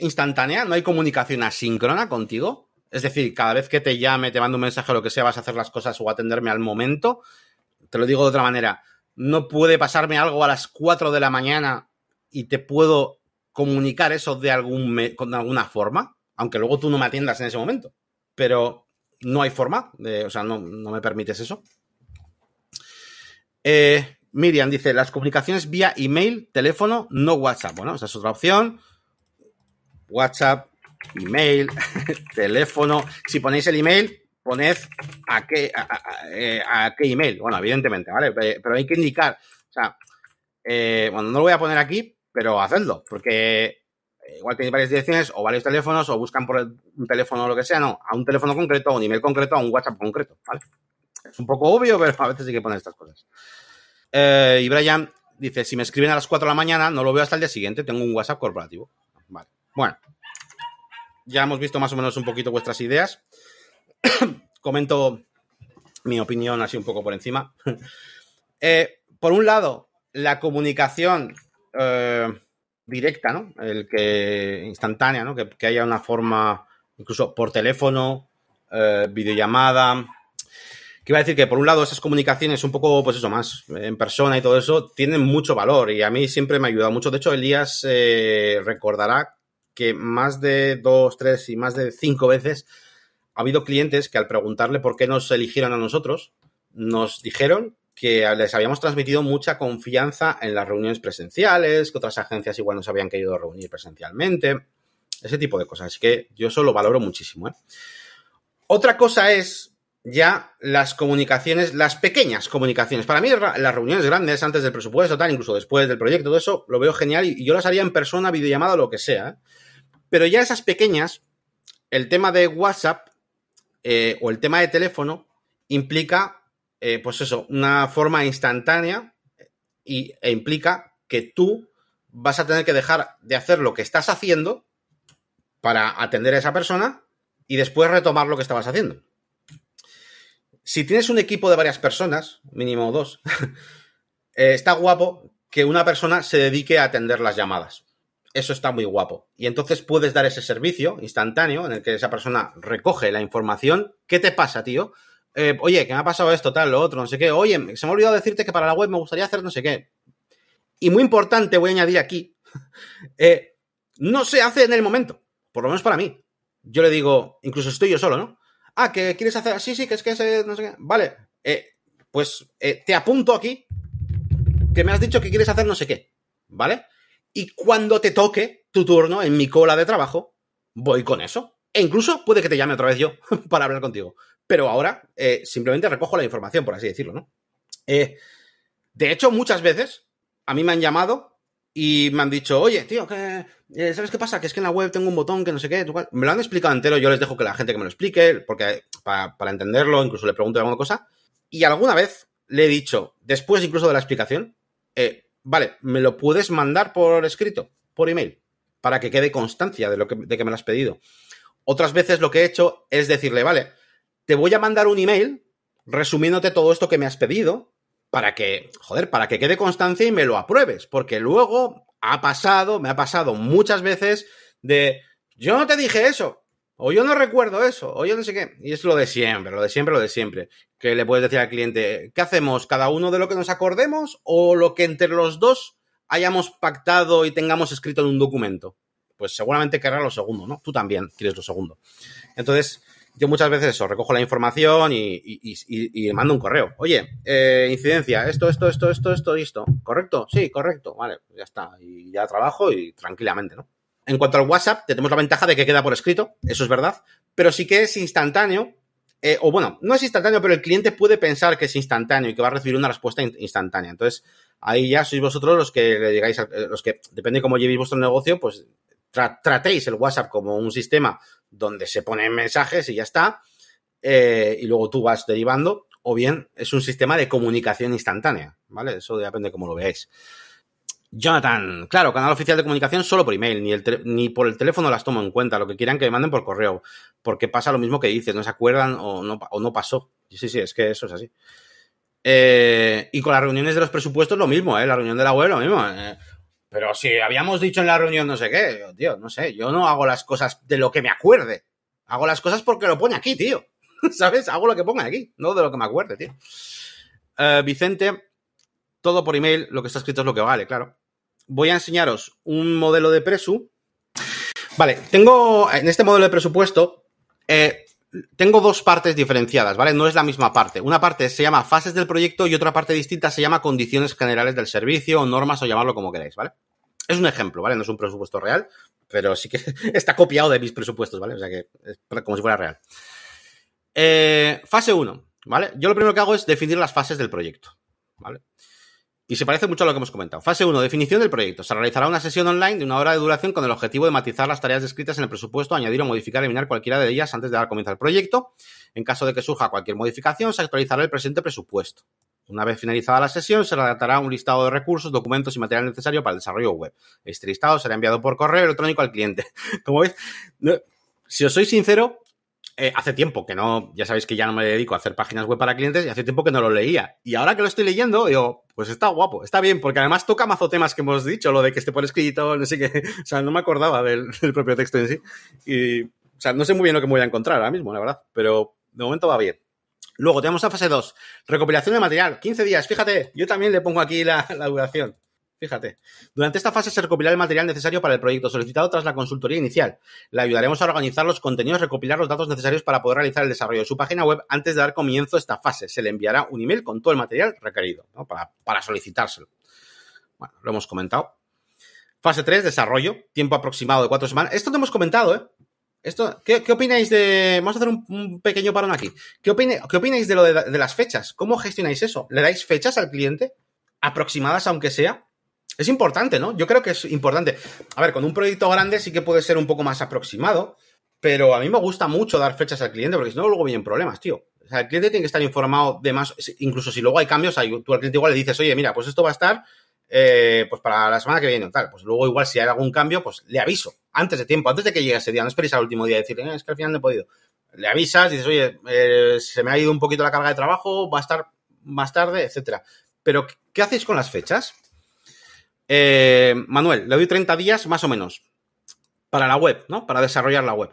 instantánea, no hay comunicación asíncrona contigo. Es decir, cada vez que te llame, te mando un mensaje o lo que sea, vas a hacer las cosas o atenderme al momento. Te lo digo de otra manera. No puede pasarme algo a las 4 de la mañana y te puedo comunicar eso de algún alguna forma, aunque luego tú no me atiendas en ese momento. Pero no hay forma, de, o sea, no, me permites eso. Eh, Miriam dice, las comunicaciones vía email, teléfono, no WhatsApp. Bueno, esa es otra opción. WhatsApp, email, *laughs* teléfono. Si ponéis el email, poned a qué, eh, a, qué email. Bueno, evidentemente, ¿vale? Pero hay que indicar. O sea, eh, bueno, no lo voy a poner aquí, pero hacedlo, porque eh, igual tenéis varias direcciones o varios teléfonos o buscan por un teléfono o lo que sea, no, a un teléfono concreto, a un email concreto, a un WhatsApp concreto, ¿vale? Es un poco obvio, pero a veces hay que poner estas cosas. Eh, y Brian dice, si me escriben a las 4 de la mañana, no lo veo hasta el día siguiente, tengo un WhatsApp corporativo. Vale. Bueno, ya hemos visto más o menos un poquito vuestras ideas. *coughs* Comento mi opinión así un poco por encima. *laughs* Eh, por un lado, la comunicación directa, ¿no? El que instantánea, ¿no? Que, haya una forma, incluso por teléfono, eh, videollamada. Que iba a decir que por un lado esas comunicaciones un poco, pues eso, más en persona y todo eso, tienen mucho valor y a mí siempre me ha ayudado mucho. De hecho, Elías eh, recordará que más de dos, tres y más de cinco veces ha habido clientes que al preguntarle por qué nos eligieron a nosotros, nos dijeron que les habíamos transmitido mucha confianza en las reuniones presenciales, que otras agencias igual nos habían querido reunir presencialmente, ese tipo de cosas. Así que yo eso lo valoro muchísimo. ¿eh? Otra cosa es ya las comunicaciones, las pequeñas comunicaciones. Para mí las reuniones grandes antes del presupuesto, tal, incluso después del proyecto, todo eso, lo veo genial y yo las haría en persona, videollamada lo que sea. ¿eh? Pero ya esas pequeñas, el tema de WhatsApp eh, o el tema de teléfono implica eh, pues eso, una forma instantánea y, e implica que tú vas a tener que dejar de hacer lo que estás haciendo para atender a esa persona y después retomar lo que estabas haciendo. Si tienes un equipo de varias personas, mínimo dos, *laughs* eh, está guapo que una persona se dedique a atender las llamadas. Eso está muy guapo. Y entonces puedes dar ese servicio instantáneo en el que esa persona recoge la información. ¿Qué te pasa, tío? Eh, oye, que me ha pasado esto, tal, lo otro, no sé qué. Oye, se me ha olvidado decirte que para la web me gustaría hacer no sé qué. Y muy importante, voy a añadir aquí, *laughs* eh, no se hace en el momento, por lo menos para mí. Yo le digo, incluso estoy yo solo, ¿no? Ah, que quieres hacer así, sí, que es que ese, no sé qué. Vale, eh, pues te apunto aquí que me has dicho que quieres hacer no sé qué, ¿vale? Y cuando te toque tu turno en mi cola de trabajo, voy con eso. E incluso puede que te llame otra vez yo *laughs* para hablar contigo pero ahora eh, simplemente recojo la información, por así decirlo, ¿no? Eh, de hecho, muchas veces a mí me han llamado y me han dicho, oye, tío, eh, ¿sabes qué pasa? Que es que en la web tengo un botón que no sé qué. Me lo han explicado entero, yo les dejo que la gente que me lo explique, porque para, entenderlo, incluso le pregunto alguna cosa. Y alguna vez le he dicho, después incluso de la explicación, vale, ¿me lo puedes mandar por escrito, por email? Para que quede constancia de, lo que, de que me lo has pedido. Otras veces lo que he hecho es decirle, vale, te voy a mandar un email resumiéndote todo esto que me has pedido para que, joder, para que quede constancia y me lo apruebes, porque luego ha pasado, me ha pasado muchas veces de, yo no te dije eso, o yo no recuerdo eso, o yo no sé qué, y es lo de siempre, lo de siempre, lo de siempre, que le puedes decir al cliente, ¿qué hacemos? ¿Cada uno de lo que nos acordemos o lo que entre los dos hayamos pactado y tengamos escrito en un documento? Pues seguramente querrá lo segundo, ¿no? Tú también quieres lo segundo. Entonces, yo muchas veces eso, recojo la información y, y, mando un correo. Oye, eh, incidencia, esto, esto, esto, esto, esto, esto. ¿Correcto? Sí, correcto. Vale, ya está. Y ya trabajo y tranquilamente, ¿no? En cuanto al WhatsApp, tenemos la ventaja de que queda por escrito, eso es verdad, pero sí que es instantáneo eh, o bueno, no es instantáneo, pero el cliente puede pensar que es instantáneo y que va a recibir una respuesta instantánea. Entonces, ahí ya sois vosotros los que le digáis, eh, los que, depende de cómo llevéis vuestro negocio, pues tratéis el WhatsApp como un sistema donde se ponen mensajes y ya está, eh, y luego tú vas derivando, o bien es un sistema de comunicación instantánea, ¿vale? Eso depende de cómo lo veáis. Jonathan, claro, canal oficial de comunicación solo por email, ni, ni por el teléfono las tomo en cuenta, lo que quieran que manden por correo, porque pasa lo mismo que dices, no se acuerdan o no, o no pasó. Sí, sí, es que eso es así. Eh, y con las reuniones de los presupuestos lo mismo, ¿eh? La reunión de la web lo mismo. Eh. Pero si habíamos dicho en la reunión no sé qué, tío, no sé, yo no hago las cosas de lo que me acuerde. Hago las cosas porque lo pone aquí, tío. *laughs* ¿Sabes? Hago lo que ponga aquí, no de lo que me acuerde, tío. Eh, Vicente, todo por email, lo que está escrito es lo que vale, claro voy a enseñaros un modelo de presu. Vale, tengo en este modelo de presupuesto, eh, tengo dos partes diferenciadas, ¿vale? No es la misma parte. Una parte se llama fases del proyecto y otra parte distinta se llama condiciones generales del servicio o normas o llamarlo como queráis, ¿vale? Es un ejemplo, ¿vale? No es un presupuesto real, pero sí que *laughs* está copiado de mis presupuestos, ¿vale? O sea que es como si fuera real. Eh, fase 1, ¿vale? Yo lo primero que hago es definir las fases del proyecto, ¿vale? Y se parece mucho a lo que hemos comentado. Fase 1. Definición del proyecto. Se realizará una sesión online de una hora de duración con el objetivo de matizar las tareas descritas en el presupuesto, añadir o modificar, eliminar cualquiera de ellas antes de dar comienzo al proyecto. En caso de que surja cualquier modificación, se actualizará el presente presupuesto. Una vez finalizada la sesión, se redactará un listado de recursos, documentos y material necesario para el desarrollo web. Este listado será enviado por correo electrónico al cliente. *laughs* Como veis, si os soy sincero, eh, hace tiempo que no, ya sabéis que ya no me dedico a hacer páginas web para clientes y hace tiempo que no lo leía. Y ahora que lo estoy leyendo, digo, pues está guapo, está bien, porque además toca mazo temas que hemos dicho, lo de que esté por escrito, no sé qué, *laughs* o sea, no me acordaba del, propio texto en sí. Y, o sea, no sé muy bien lo que me voy a encontrar ahora mismo, la verdad, pero de momento va bien. Luego tenemos a fase 2, recopilación de material, 15 días, fíjate, yo también le pongo aquí la duración. Fíjate. Durante esta fase se recopilará el material necesario para el proyecto solicitado tras la consultoría inicial. Le ayudaremos a organizar los contenidos, recopilar los datos necesarios para poder realizar el desarrollo de su página web antes de dar comienzo a esta fase. Se le enviará un email con todo el material requerido para, solicitárselo. Bueno, lo hemos comentado. Fase 3, desarrollo. Tiempo aproximado de cuatro semanas. Esto te hemos comentado, ¿eh? Esto, ¿qué, opináis de...? Vamos a hacer un, pequeño parón aquí. ¿Qué, opináis de lo de las fechas? ¿Cómo gestionáis eso? ¿Le dais fechas al cliente? ¿Aproximadas aunque sea? Es importante, ¿no? Yo creo que es importante. A ver, con un proyecto grande sí que puede ser un poco más aproximado, pero a mí me gusta mucho dar fechas al cliente porque si no, luego vienen problemas, tío. O sea, el cliente tiene que estar informado de más, incluso si luego hay cambios, tú al cliente igual le dices, oye, mira, pues esto va a estar eh, pues para la semana que viene o tal. Pues luego igual si hay algún cambio, pues le aviso antes de tiempo, antes de que llegue ese día. No esperéis al último día y decir, eh, es que al final no he podido. Le avisas, dices, oye, eh, se me ha ido un poquito la carga de trabajo, va a estar más tarde, etcétera. Pero, ¿qué hacéis con las fechas? Eh, Manuel, le doy 30 días más o menos para la web, ¿no? Para desarrollar la web.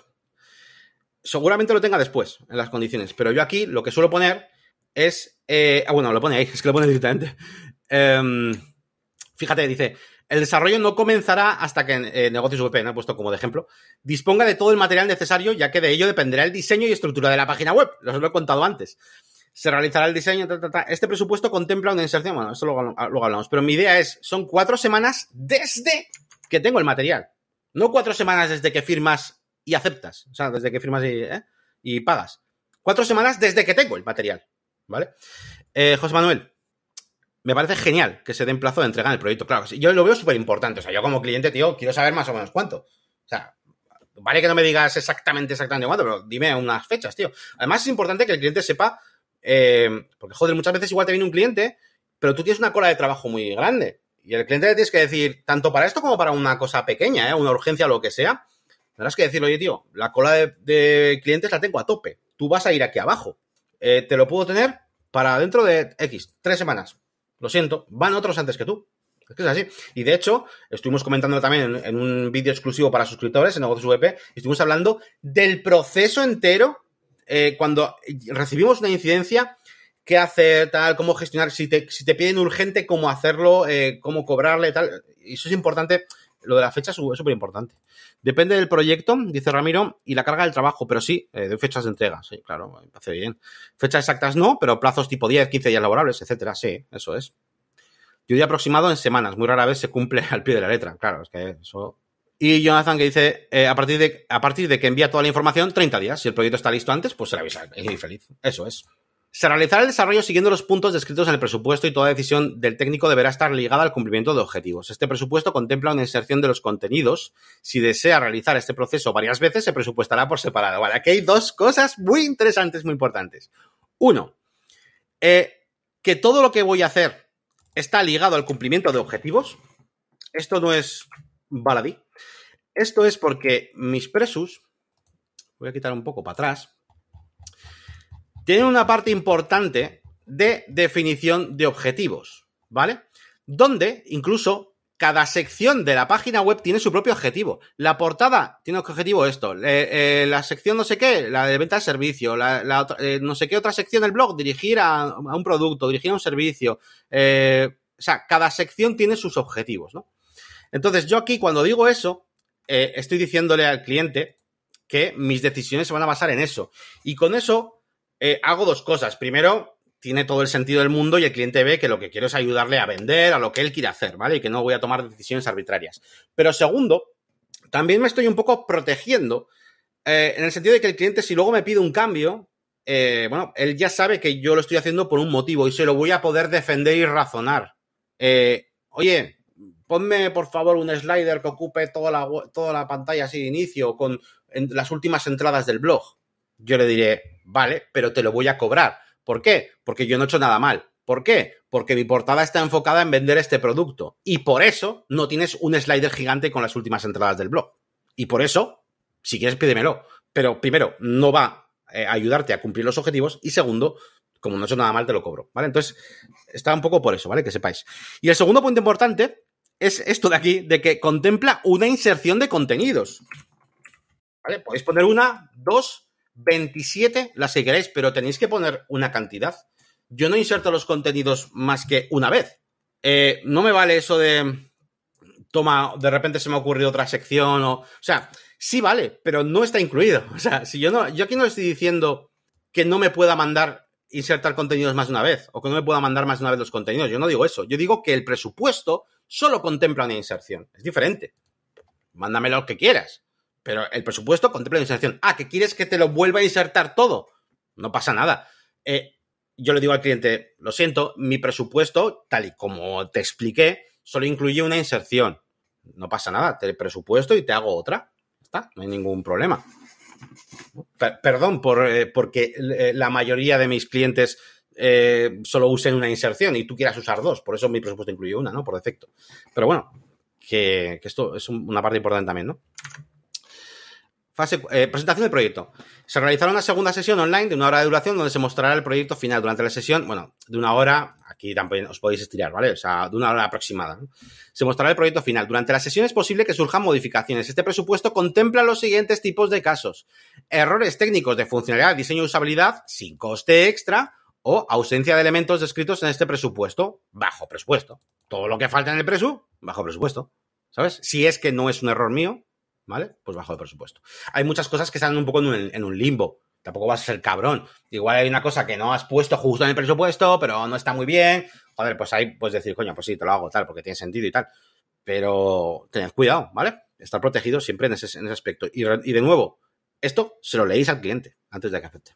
Seguramente lo tenga después, en las condiciones, pero yo aquí lo que suelo poner es. Eh, ah, bueno, lo pone ahí, *laughs* es que lo pone directamente. Em, fíjate, dice. El desarrollo no comenzará hasta que eh, Negocios VP, ¿no? he puesto como de ejemplo, disponga de todo el material necesario, ya que de ello dependerá el diseño y estructura de la página web. Los lo he contado antes se realizará el diseño. Este presupuesto contempla una inserción. Bueno, esto luego, hablamos. Pero mi idea es: son cuatro semanas desde que tengo el material. No cuatro semanas desde que firmas y aceptas. O sea, desde que firmas y, ¿eh? pagas. Cuatro semanas desde que tengo el material. ¿Vale? Eh, José Manuel, me parece genial que se den plazo de entrega en el proyecto. Claro, yo lo veo súper importante. O sea, yo como cliente, tío, quiero saber más o menos cuánto. O sea, vale que no me digas exactamente, exactamente cuánto, pero dime unas fechas, tío. Además, es importante que el cliente sepa eh, porque, joder, muchas veces igual te viene un cliente, pero tú tienes una cola de trabajo muy grande. Y el cliente le tienes que decir, tanto para esto como para una cosa pequeña, ¿eh? una urgencia o lo que sea, tendrás que decirle, oye, tío, la cola de, clientes la tengo a tope. Tú vas a ir aquí abajo. Eh, te lo puedo tener para dentro de X, tres semanas. Lo siento, van otros antes que tú. Es que es así. Y de hecho, estuvimos comentando también en, en un vídeo exclusivo para suscriptores en Negocios VP, estuvimos hablando del proceso entero eh, cuando recibimos una incidencia, qué hacer, tal, cómo gestionar, si te, si te piden urgente, cómo hacerlo, eh, cómo cobrarle, tal. Y eso es importante. Lo de la fecha es súper importante. Depende del proyecto, dice Ramiro, y la carga del trabajo, pero sí, eh, de fechas de entrega, sí, claro, me parece bien. Fechas exactas no, pero plazos tipo 10, 15 días laborables, etcétera, sí, eso es. Yo día aproximado en semanas, muy rara vez se cumple *laughs* al pie de la letra, claro, es que eso Y Jonathan que dice, eh, a, partir de, a partir de que envía toda la información, 30 días. Si el proyecto está listo antes, pues será avisa. Y feliz. Eso es. Se realizará el desarrollo siguiendo los puntos descritos en el presupuesto y toda decisión del técnico deberá estar ligada al cumplimiento de objetivos. Este presupuesto contempla una inserción de los contenidos. Si desea realizar este proceso varias veces, se presupuestará por separado. Vale, aquí hay dos cosas muy interesantes, muy importantes. Uno, eh, que todo lo que voy a hacer está ligado al cumplimiento de objetivos. Esto no es baladí. Esto es porque mis presus, voy a quitar un poco para atrás, tienen una parte importante de definición de objetivos, ¿vale? Donde incluso cada sección de la página web tiene su propio objetivo. La portada tiene objetivo esto, eh, la sección no sé qué, la de venta de servicio, la, eh, no sé qué otra sección del blog, dirigir a, un producto, dirigir a un servicio. Eh, o sea, cada sección tiene sus objetivos, ¿no? Entonces, yo aquí cuando digo eso, estoy diciéndole al cliente que mis decisiones se van a basar en eso. Y con eso hago dos cosas. Primero, tiene todo el sentido del mundo y el cliente ve que lo que quiero es ayudarle a vender, a lo que él quiere hacer, ¿vale? Y que no voy a tomar decisiones arbitrarias. Pero segundo, también me estoy un poco protegiendo eh, en el sentido de que el cliente, si luego me pide un cambio, eh, bueno, él ya sabe que yo lo estoy haciendo por un motivo y se lo voy a poder defender y razonar. Eh, oye, ponme por favor un slider que ocupe toda la, toda la pantalla así de inicio con las últimas entradas del blog. Yo le diré, vale, pero te lo voy a cobrar ¿Por qué? Porque yo no he hecho nada mal. ¿Por qué? Porque mi portada está enfocada en vender este producto. Y por eso no tienes un slider gigante con las últimas entradas del blog. Y por eso, si quieres, pídemelo. Pero primero, no va eh, a ayudarte a cumplir los objetivos. Y segundo, como no he hecho nada mal, te lo cobro. ¿Vale? Entonces, está un poco por eso, ¿vale? Que sepáis. Y el segundo punto importante es esto de aquí, de que contempla una inserción de contenidos. ¿Vale? Podéis poner una, dos 27 las que queráis, pero tenéis que poner una cantidad. Yo no inserto los contenidos más que una vez. Eh, no me vale eso de. Toma, de repente se me ha ocurrido otra sección o. O sea, sí vale, pero no está incluido. *laughs* O sea, si yo no. Yo aquí no estoy diciendo que no me pueda mandar insertar contenidos más de una vez o que no me pueda mandar más de una vez los contenidos. Yo no digo eso. Yo digo que el presupuesto solo contempla una inserción. Es diferente. Mándame lo que quieras. Pero el presupuesto contempla la inserción. Ah, que quieres que te lo vuelva a insertar todo. No pasa nada. Eh, yo le digo al cliente, lo siento, mi presupuesto, tal y como te expliqué, solo incluye una inserción. No pasa nada, te presupuesto y te hago otra. Está, no hay ningún problema. perdón por, eh, porque eh, la mayoría de mis clientes solo usen una inserción y tú quieras usar dos. Por eso mi presupuesto incluye una, ¿no? Por defecto. Pero bueno, que, esto es una parte importante también, ¿no? Eh, presentación del proyecto. Se realizará una segunda sesión online de una hora de duración donde se mostrará el proyecto final. Durante la sesión, bueno, de una hora, aquí también os podéis estirar, ¿vale? O sea, de una hora aproximada. Se mostrará el proyecto final. Durante la sesión es posible que surjan modificaciones. Este presupuesto contempla los siguientes tipos de casos. Errores técnicos de funcionalidad, diseño y usabilidad sin coste extra o ausencia de elementos descritos en este presupuesto bajo presupuesto. Todo lo que falta en el presu, bajo presupuesto. ¿Sabes? Si es que no es un error mío, ¿vale? Pues bajo de presupuesto. Hay muchas cosas que están un poco en un, limbo. Tampoco vas a ser cabrón. Igual hay una cosa que no has puesto justo en el presupuesto, pero no está muy bien. Joder, pues ahí puedes decir, coño, pues sí, te lo hago tal, porque tiene sentido y tal. Pero tened cuidado, ¿vale? Estar protegido siempre en ese, aspecto. Y, de nuevo, esto se lo leéis al cliente antes de que acepte.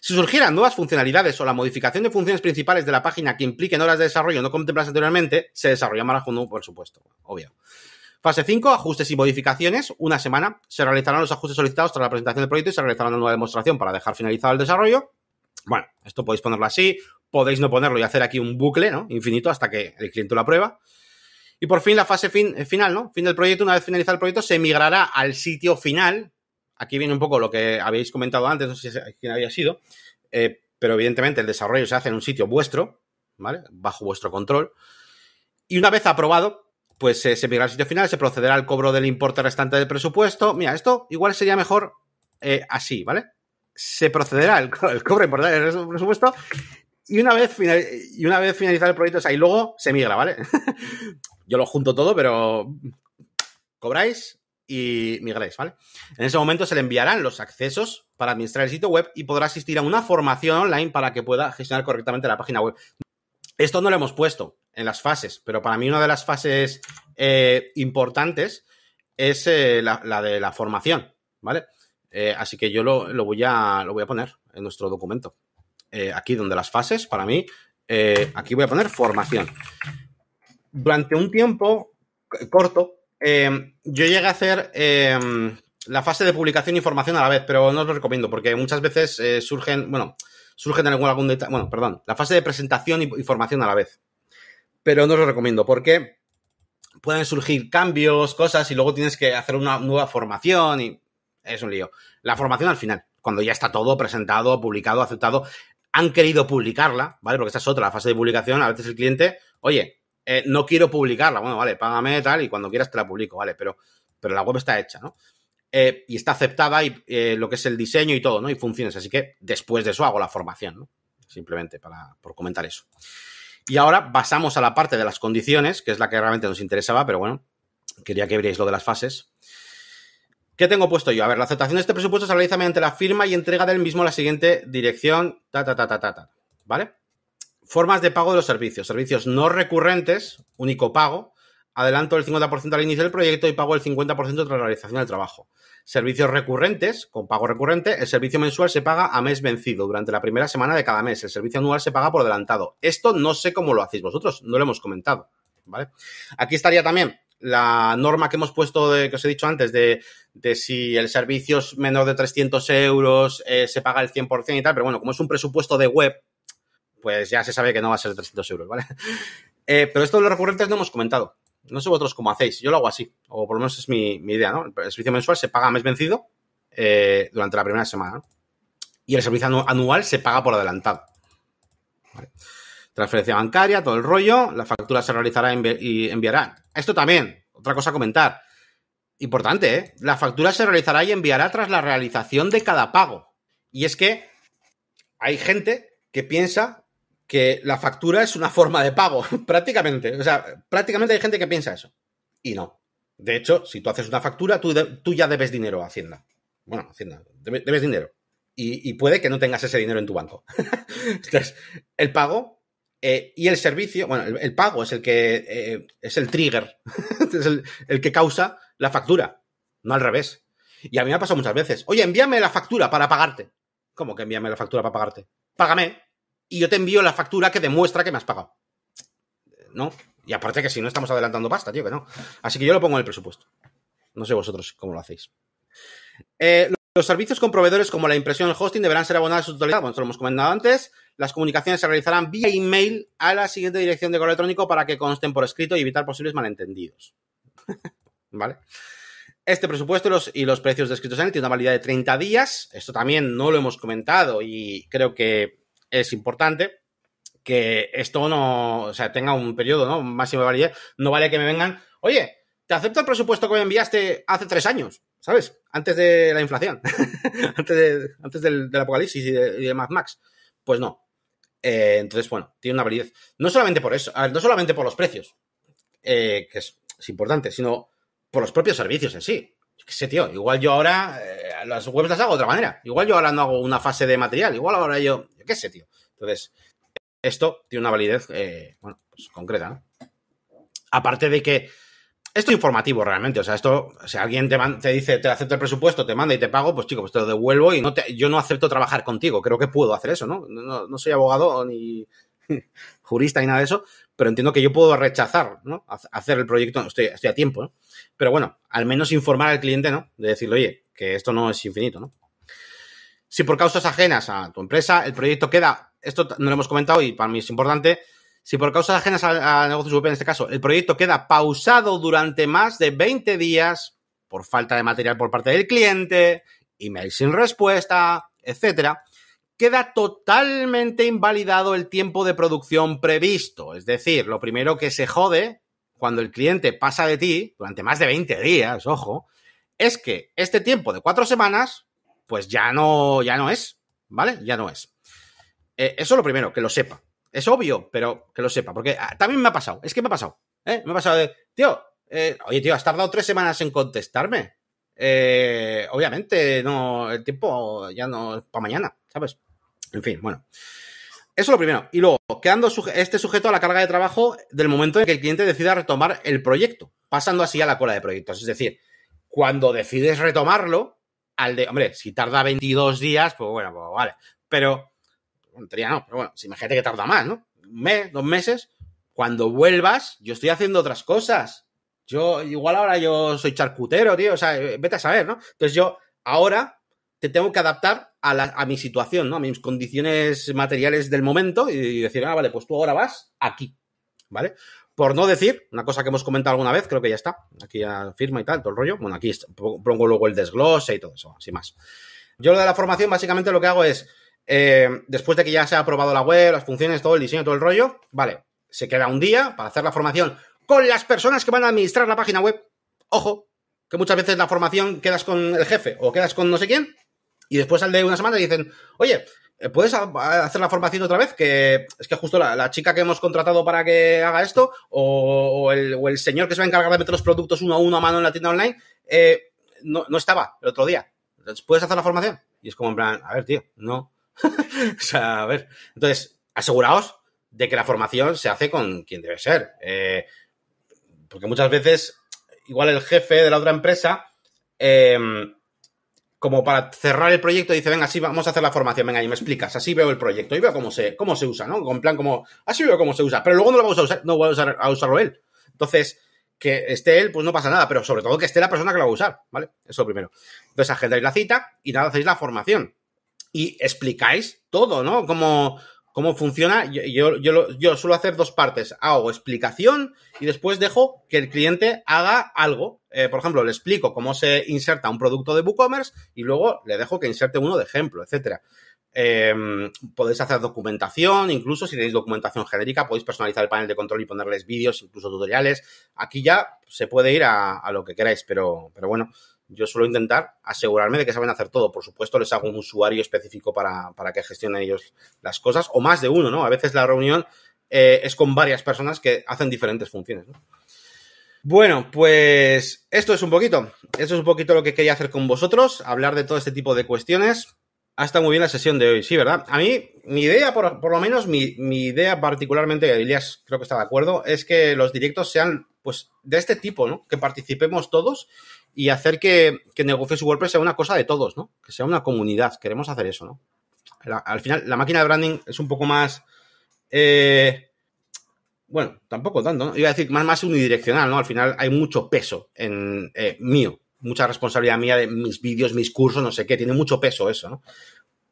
Si surgieran nuevas funcionalidades o la modificación de funciones principales de la página que impliquen horas de desarrollo no contempladas anteriormente, se desarrollará bajo un nuevo presupuesto, obvio. Fase 5, ajustes y modificaciones. Una semana. Se realizarán los ajustes solicitados tras la presentación del proyecto y se realizará una nueva demostración para dejar finalizado el desarrollo. Bueno, esto podéis ponerlo así, podéis no ponerlo y hacer aquí un bucle, ¿no? Infinito hasta que el cliente lo aprueba. Y por fin la fase eh, final, ¿no? Fin del proyecto, una vez finalizado el proyecto, se migrará al sitio final. Aquí viene un poco lo que habéis comentado antes, no sé si quién había sido, eh, pero evidentemente el desarrollo se hace en un sitio vuestro, ¿vale? Bajo vuestro control. Y una vez aprobado, pues se migrará al sitio final, se procederá al cobro del importe restante del presupuesto. Mira, esto igual sería mejor eh, así, ¿vale? Se procederá al, cobro importante del presupuesto y una vez, y una vez finalizado el proyecto, o sea, y luego se migra, ¿vale? *laughs* Yo lo junto todo, pero cobráis y migráis, ¿vale? En ese momento se le enviarán los accesos para administrar el sitio web y podrá asistir a una formación online para que pueda gestionar correctamente la página web. Esto no lo hemos puesto en las fases, pero para mí una de las fases eh, importantes es eh, la, de la formación, ¿vale? Eh, así que yo lo, voy a, lo voy a poner en nuestro documento. Aquí donde las fases, para mí, aquí voy a poner formación. Durante un tiempo corto, yo llegué a hacer la fase de publicación y formación a la vez, pero no os lo recomiendo porque muchas veces surgen, bueno, surgen en algún, algún detalle, bueno, perdón, la fase de presentación y, y formación a la vez. Pero no os lo recomiendo porque pueden surgir cambios, cosas, y luego tienes que hacer una nueva formación y es un lío. La formación al final, cuando ya está todo presentado, publicado, aceptado, han querido publicarla, ¿vale? Porque esta es otra, la fase de publicación. A veces el cliente, oye, eh, no quiero publicarla, bueno, vale, págame tal y cuando quieras te la publico, ¿vale? Pero, pero la web está hecha, ¿no? Eh, y está aceptada y eh, lo que es el diseño y todo, ¿no? Y funciones. Así que después de eso hago la formación, ¿no? Simplemente para, por comentar eso. Y ahora pasamos a la parte de las condiciones, que es la que realmente nos interesaba, pero bueno, quería que veáis lo de las fases. ¿Qué tengo puesto yo? A ver, la aceptación de este presupuesto se realiza mediante la firma y entrega del mismo a la siguiente dirección, ta, ta, ta, ta, ta, ta, ¿vale? Formas de pago de los servicios. Servicios no recurrentes, único pago, adelanto el 50% al inicio del proyecto y pago el 50% tras la realización del trabajo. Servicios recurrentes, con pago recurrente, el servicio mensual se paga a mes vencido durante la primera semana de cada mes. El servicio anual se paga por adelantado. Esto no sé cómo lo hacéis vosotros, no lo hemos comentado. ¿vale? Aquí estaría también la norma que hemos puesto, de, que os he dicho antes, de, si el servicio es menor de 300 euros, eh, se paga el 100% y tal, pero bueno, como es un presupuesto de web, pues ya se sabe que no va a ser de 300 euros, ¿vale? *laughs* Eh, pero esto de los recurrentes no hemos comentado. No sé vosotros cómo hacéis, yo lo hago así, o por lo menos es mi, idea, ¿no? El servicio mensual se paga a mes vencido eh, durante la primera semana, Y el servicio anual se paga por adelantado. Transferencia bancaria, todo el rollo, la factura se realizará y enviará. Esto también, otra cosa a comentar. Importante, ¿eh? La factura se realizará y enviará tras la realización de cada pago. Y es que hay gente que piensa que la factura es una forma de pago, *laughs* prácticamente. O sea, prácticamente hay gente que piensa eso. Y no. De hecho, si tú haces una factura, tú, tú ya debes dinero a Hacienda. Bueno, Hacienda, debes, dinero. Y, puede que no tengas ese dinero en tu banco. *laughs* Entonces, el pago eh, y el servicio, bueno, el, pago es el que eh, es el trigger, *laughs* es el, el que causa la factura, no al revés. Y a mí me ha pasado muchas veces. Oye, envíame la factura para pagarte. ¿Cómo que envíame la factura para pagarte? Págame y yo te envío la factura que demuestra que me has pagado. ¿No? Y aparte que si no estamos adelantando pasta, tío, que no. Así que yo lo pongo en el presupuesto. No sé vosotros cómo lo hacéis. Eh, los servicios con proveedores como la impresión y el hosting deberán ser abonados a su totalidad. Bueno, lo hemos comentado antes. Las comunicaciones se realizarán vía email a la siguiente dirección de correo electrónico para que consten por escrito y evitar posibles malentendidos. *laughs* ¿Vale? Este presupuesto y los, y los precios descritos en él tienen una validad de 30 días. Esto también no lo hemos comentado y creo que es importante que esto no, o sea, tenga un periodo, ¿no? Máximo de validez. No vale que me vengan, oye, te acepto el presupuesto que me enviaste hace tres años, ¿sabes? Antes de la inflación, *laughs* antes, de, antes del, apocalipsis y de, Mad Max. Pues no. Eh, entonces, bueno, tiene una validez. No solamente por eso, no solamente por los precios, eh, que es, importante, sino por los propios servicios en sí. qué sé, tío, igual yo ahora eh, las webs las hago de otra manera. Igual yo ahora no hago una fase de material, igual ahora yo qué sé, tío. Entonces, esto tiene una validez, eh, pues concreta, ¿no? Aparte de que esto es informativo realmente, o sea, esto, si alguien te, te dice, te acepta el presupuesto, te manda y te pago, pues chico, pues te lo devuelvo y no te, yo no acepto trabajar contigo, creo que puedo hacer eso, ¿no? No, soy abogado ni *laughs* jurista ni nada de eso, pero entiendo que yo puedo rechazar, ¿no? Hacer el proyecto, estoy, estoy a tiempo, ¿no? Pero bueno, al menos informar al cliente, ¿no? De decirle, oye, que esto no es infinito, ¿no? Si por causas ajenas a tu empresa el proyecto queda, esto no lo hemos comentado y para mí es importante, si por causas ajenas a, negocios web en este caso el proyecto queda pausado durante más de 20 días por falta de material por parte del cliente, email sin respuesta, etcétera, queda totalmente invalidado el tiempo de producción previsto. Es decir, lo primero que se jode cuando el cliente pasa de ti durante más de 20 días, ojo, es que este tiempo de cuatro semanas pues ya no, ya no es, ¿vale? Ya no es. Eh, eso es lo primero, que lo sepa. Es obvio, pero que lo sepa, porque ah, también me ha pasado, es que me ha pasado, ¿eh? Me ha pasado de, tío, eh, oye, tío, has tardado tres semanas en contestarme. Eh, obviamente, no, el tiempo ya no es para mañana, ¿sabes? En fin, bueno. Eso es lo primero. Y luego, quedando este sujeto a la carga de trabajo del momento en que el cliente decida retomar el proyecto, pasando así a la cola de proyectos. Es decir, cuando decides retomarlo, al de, hombre, si tarda 22 días, pues bueno, pues vale. Pero, tontería no, pero bueno, si imagínate que tarda más, ¿no? Un mes, dos meses, cuando vuelvas, yo estoy haciendo otras cosas. Yo, igual ahora yo soy charcutero, tío, o sea, vete a saber, ¿no? Entonces yo ahora te tengo que adaptar a, la, a mi situación, ¿no? A mis condiciones materiales del momento y decir, ah, vale, pues tú ahora vas aquí, ¿vale? Por no decir, una cosa que hemos comentado alguna vez, creo que ya está, aquí ya firma y tal, todo el rollo. Bueno, aquí pongo luego el desglose y todo eso, así más. Yo lo de la formación, básicamente lo que hago es, eh, después de que ya se ha aprobado la web, las funciones, todo el diseño, todo el rollo, vale, se queda un día para hacer la formación con las personas que van a administrar la página web. Ojo, que muchas veces la formación quedas con el jefe o quedas con no sé quién y después al de una semana dicen, oye, eh, ¿puedes hacer la formación otra vez? Que es que justo la, chica que hemos contratado para que haga esto o, el, señor que se va a encargar de meter los productos uno a uno a mano en la tienda online eh, no, no, estaba el otro día. Entonces, ¿puedes hacer la formación? Y es como en plan, a ver, tío, no. *laughs* o sea, a ver. Entonces, aseguraos de que la formación se hace con quien debe ser. Eh, porque muchas veces, igual el jefe de la otra empresa, em, como para cerrar el proyecto, dice, venga, así vamos a hacer la formación, venga, y me explicas, así veo el proyecto y veo cómo se, cómo se usa, ¿no? Con plan como, así veo cómo se usa, pero luego no lo vamos a usar, no voy a, usar, a usarlo él. Entonces, que esté él, pues no pasa nada, pero sobre todo que esté la persona que lo va a usar, ¿vale? Eso primero. Entonces, agendáis la cita y nada, hacéis la formación. Y explicáis todo, ¿no? Como, cómo funciona. Yo, yo, yo, suelo hacer dos partes. Hago explicación y después dejo que el cliente haga algo. Eh, por ejemplo, le explico cómo se inserta un producto de WooCommerce y luego le dejo que inserte uno de ejemplo, etcétera. Em, podéis hacer documentación, incluso si tenéis documentación genérica, podéis personalizar el panel de control y ponerles vídeos, incluso tutoriales. Aquí ya se puede ir a, a lo que queráis, pero, pero bueno, yo suelo intentar asegurarme de que saben hacer todo. Por supuesto, les hago un usuario específico para, que gestionen ellos las cosas, o más de uno, ¿no? A veces la reunión eh, es con varias personas que hacen diferentes funciones, ¿no? Bueno, pues esto es un poquito. Esto es un poquito lo que quería hacer con vosotros, hablar de todo este tipo de cuestiones. Ha estado muy bien la sesión de hoy, sí, ¿verdad? A mí, mi idea, por, lo menos mi, mi idea particularmente, Elias creo que está de acuerdo, es que los directos sean, pues, de este tipo, ¿no? Que participemos todos y hacer que, que negocios y WordPress sea una cosa de todos, ¿no? Que sea una comunidad. Queremos hacer eso, ¿no? al final, la máquina de branding es un poco más. Eh, bueno, tampoco tanto, ¿no? Iba a decir más, más unidireccional, ¿no? Al final hay mucho peso en eh, mío, mucha responsabilidad mía de mis vídeos, mis cursos, no sé qué, tiene mucho peso eso, ¿no?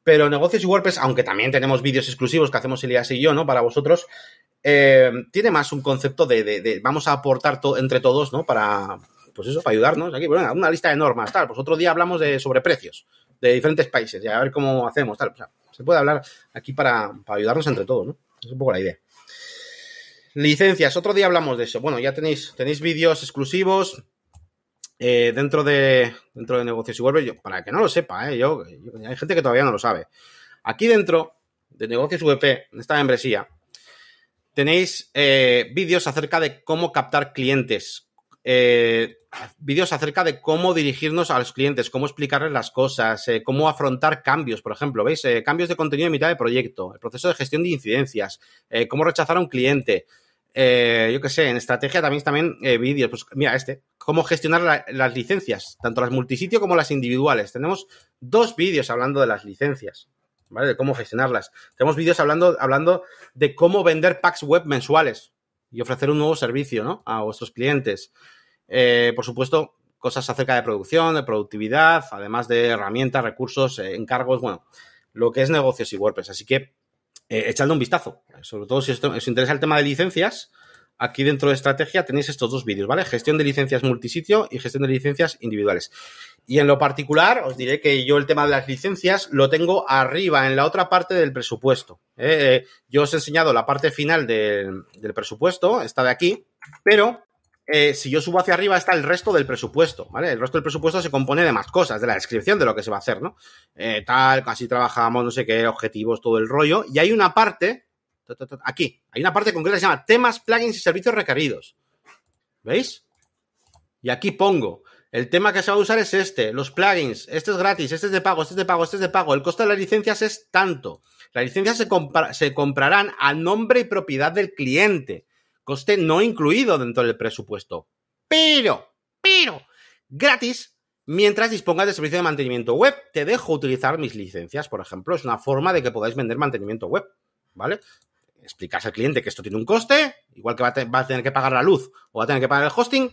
Pero negocios y WordPress, aunque también tenemos vídeos exclusivos que hacemos Elias y yo, ¿no? Para vosotros, eh, tiene más un concepto de, de, vamos a aportar entre todos, ¿no? Para, pues eso, para ayudarnos aquí, bueno, una lista de normas, tal. Pues otro día hablamos de sobre precios de diferentes países y a ver cómo hacemos, tal. O sea, se puede hablar aquí para, ayudarnos entre todos, ¿no? Es un poco la idea. Licencias, otro día hablamos de eso. Bueno, ya tenéis, tenéis vídeos exclusivos eh, dentro de dentro de negocios y web. para que no lo sepa, ¿eh? yo, hay gente que todavía no lo sabe. Aquí dentro de negocios VP, en esta membresía, tenéis eh, vídeos acerca de cómo captar clientes, eh, vídeos acerca de cómo dirigirnos a los clientes, cómo explicarles las cosas, eh, cómo afrontar cambios, por ejemplo, ¿veis? Eh, cambios de contenido en mitad de proyecto, el proceso de gestión de incidencias, cómo rechazar a un cliente. yo qué sé, en estrategia también, también vídeos, pues mira, este, cómo gestionar las licencias, tanto las multisitio como las individuales. Tenemos dos vídeos hablando de las licencias, ¿vale? De cómo gestionarlas. Tenemos vídeos hablando, hablando de cómo vender packs web mensuales y ofrecer un nuevo servicio, ¿no? A vuestros clientes. Eh, por supuesto, cosas acerca de producción, de productividad, además de herramientas, recursos, eh, encargos, bueno, lo que es negocios y WordPress. Así que eh, echadle un vistazo. Sobre todo si os interesa el tema de licencias, aquí dentro de estrategia tenéis estos dos vídeos, ¿vale? Gestión de licencias multisitio y gestión de licencias individuales. Y en lo particular, os diré que yo el tema de las licencias lo tengo arriba, en la otra parte del presupuesto. yo os he enseñado la parte final del, del presupuesto, está de aquí, pero eh, si yo subo hacia arriba está el resto del presupuesto, ¿vale? El resto del presupuesto se compone de más cosas, de la descripción de lo que se va a hacer, ¿no? Eh, tal, casi trabajamos, no sé qué, objetivos, todo el rollo. Y hay una parte, aquí, hay una parte concreta que se llama temas, plugins y servicios requeridos. ¿Veis? Y aquí pongo, el tema que se va a usar es este, los plugins, este es gratis, este es de pago, este es de pago, este es de pago, el costo de las licencias es tanto. Las licencias se, se comprarán a nombre y propiedad del cliente coste no incluido dentro del presupuesto. Pero, pero, gratis mientras dispongas de servicio de mantenimiento web. Te dejo utilizar mis licencias, por ejemplo. Es una forma de que podáis vender mantenimiento web, ¿vale? Explicas al cliente que esto tiene un coste, igual que va a, tener que pagar la luz o va a tener que pagar el hosting,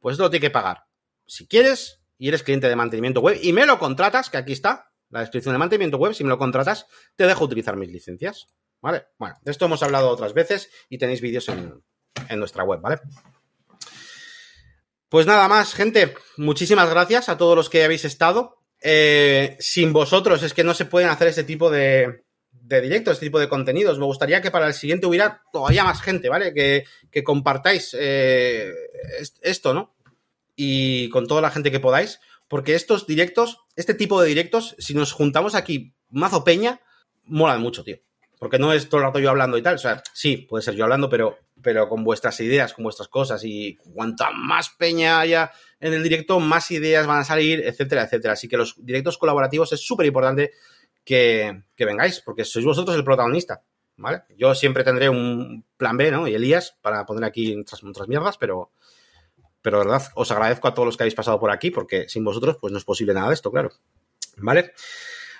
pues esto lo tiene que pagar. Si quieres y eres cliente de mantenimiento web y me lo contratas, que aquí está la descripción de mantenimiento web, si me lo contratas, te dejo utilizar mis licencias, ¿vale? Bueno, de esto hemos hablado otras veces y tenéis vídeos en, en nuestra web, ¿vale? Pues nada más, gente. Muchísimas gracias a todos los que habéis estado. Eh, sin vosotros es que no se pueden hacer este tipo de, directos, este tipo de contenidos. Me gustaría que para el siguiente hubiera todavía más gente, ¿vale? Que, compartáis eh, esto, ¿no? Y con toda la gente que podáis. Porque estos directos, este tipo de directos, si nos juntamos aquí mazo peña, mola mucho, tío. Porque no es todo el rato yo hablando y tal. O sea, sí, puede ser yo hablando, pero pero con vuestras ideas, con vuestras cosas y cuanta más peña haya en el directo, más ideas van a salir, etcétera, etcétera. Así que los directos colaborativos es súper importante que, vengáis, porque sois vosotros el protagonista, ¿vale? Yo siempre tendré un plan B, ¿no? Y Elías para poner aquí otras, otras mierdas, pero, pero de verdad os agradezco a todos los que habéis pasado por aquí, porque sin vosotros pues no es posible nada de esto, claro. ¿Vale?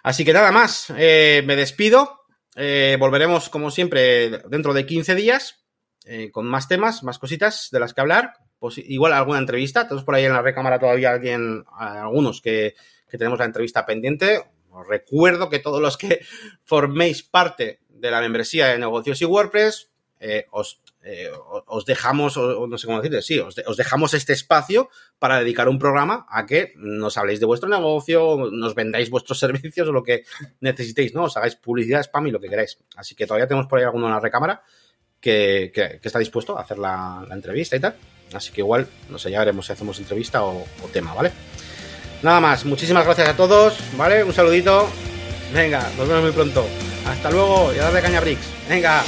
Así que nada más, eh, me despido. Eh, volveremos, como siempre, dentro de 15 días eh, con más temas, más cositas de las que hablar. Pues igual alguna entrevista. Tenemos por ahí en la recámara todavía alguien, algunos que, tenemos la entrevista pendiente. Os recuerdo que todos los que *laughs* forméis parte de la membresía de negocios y WordPress, eh, os, eh, os, dejamos, no sé cómo decirlo, sí, os, os, dejamos este espacio para dedicar un programa a que nos habléis de vuestro negocio, nos vendáis vuestros *laughs* servicios o lo que necesitéis, ¿no? Os hagáis publicidad, spam y lo que queráis. Así que todavía tenemos por ahí alguno en la recámara que, está dispuesto a hacer la, entrevista y tal. Así que igual, no sé, ya veremos si hacemos entrevista o, tema, ¿vale? Nada más, muchísimas gracias a todos, ¿vale? Un saludito. Venga, nos vemos muy pronto. Hasta luego y a darle caña Bricks. Venga.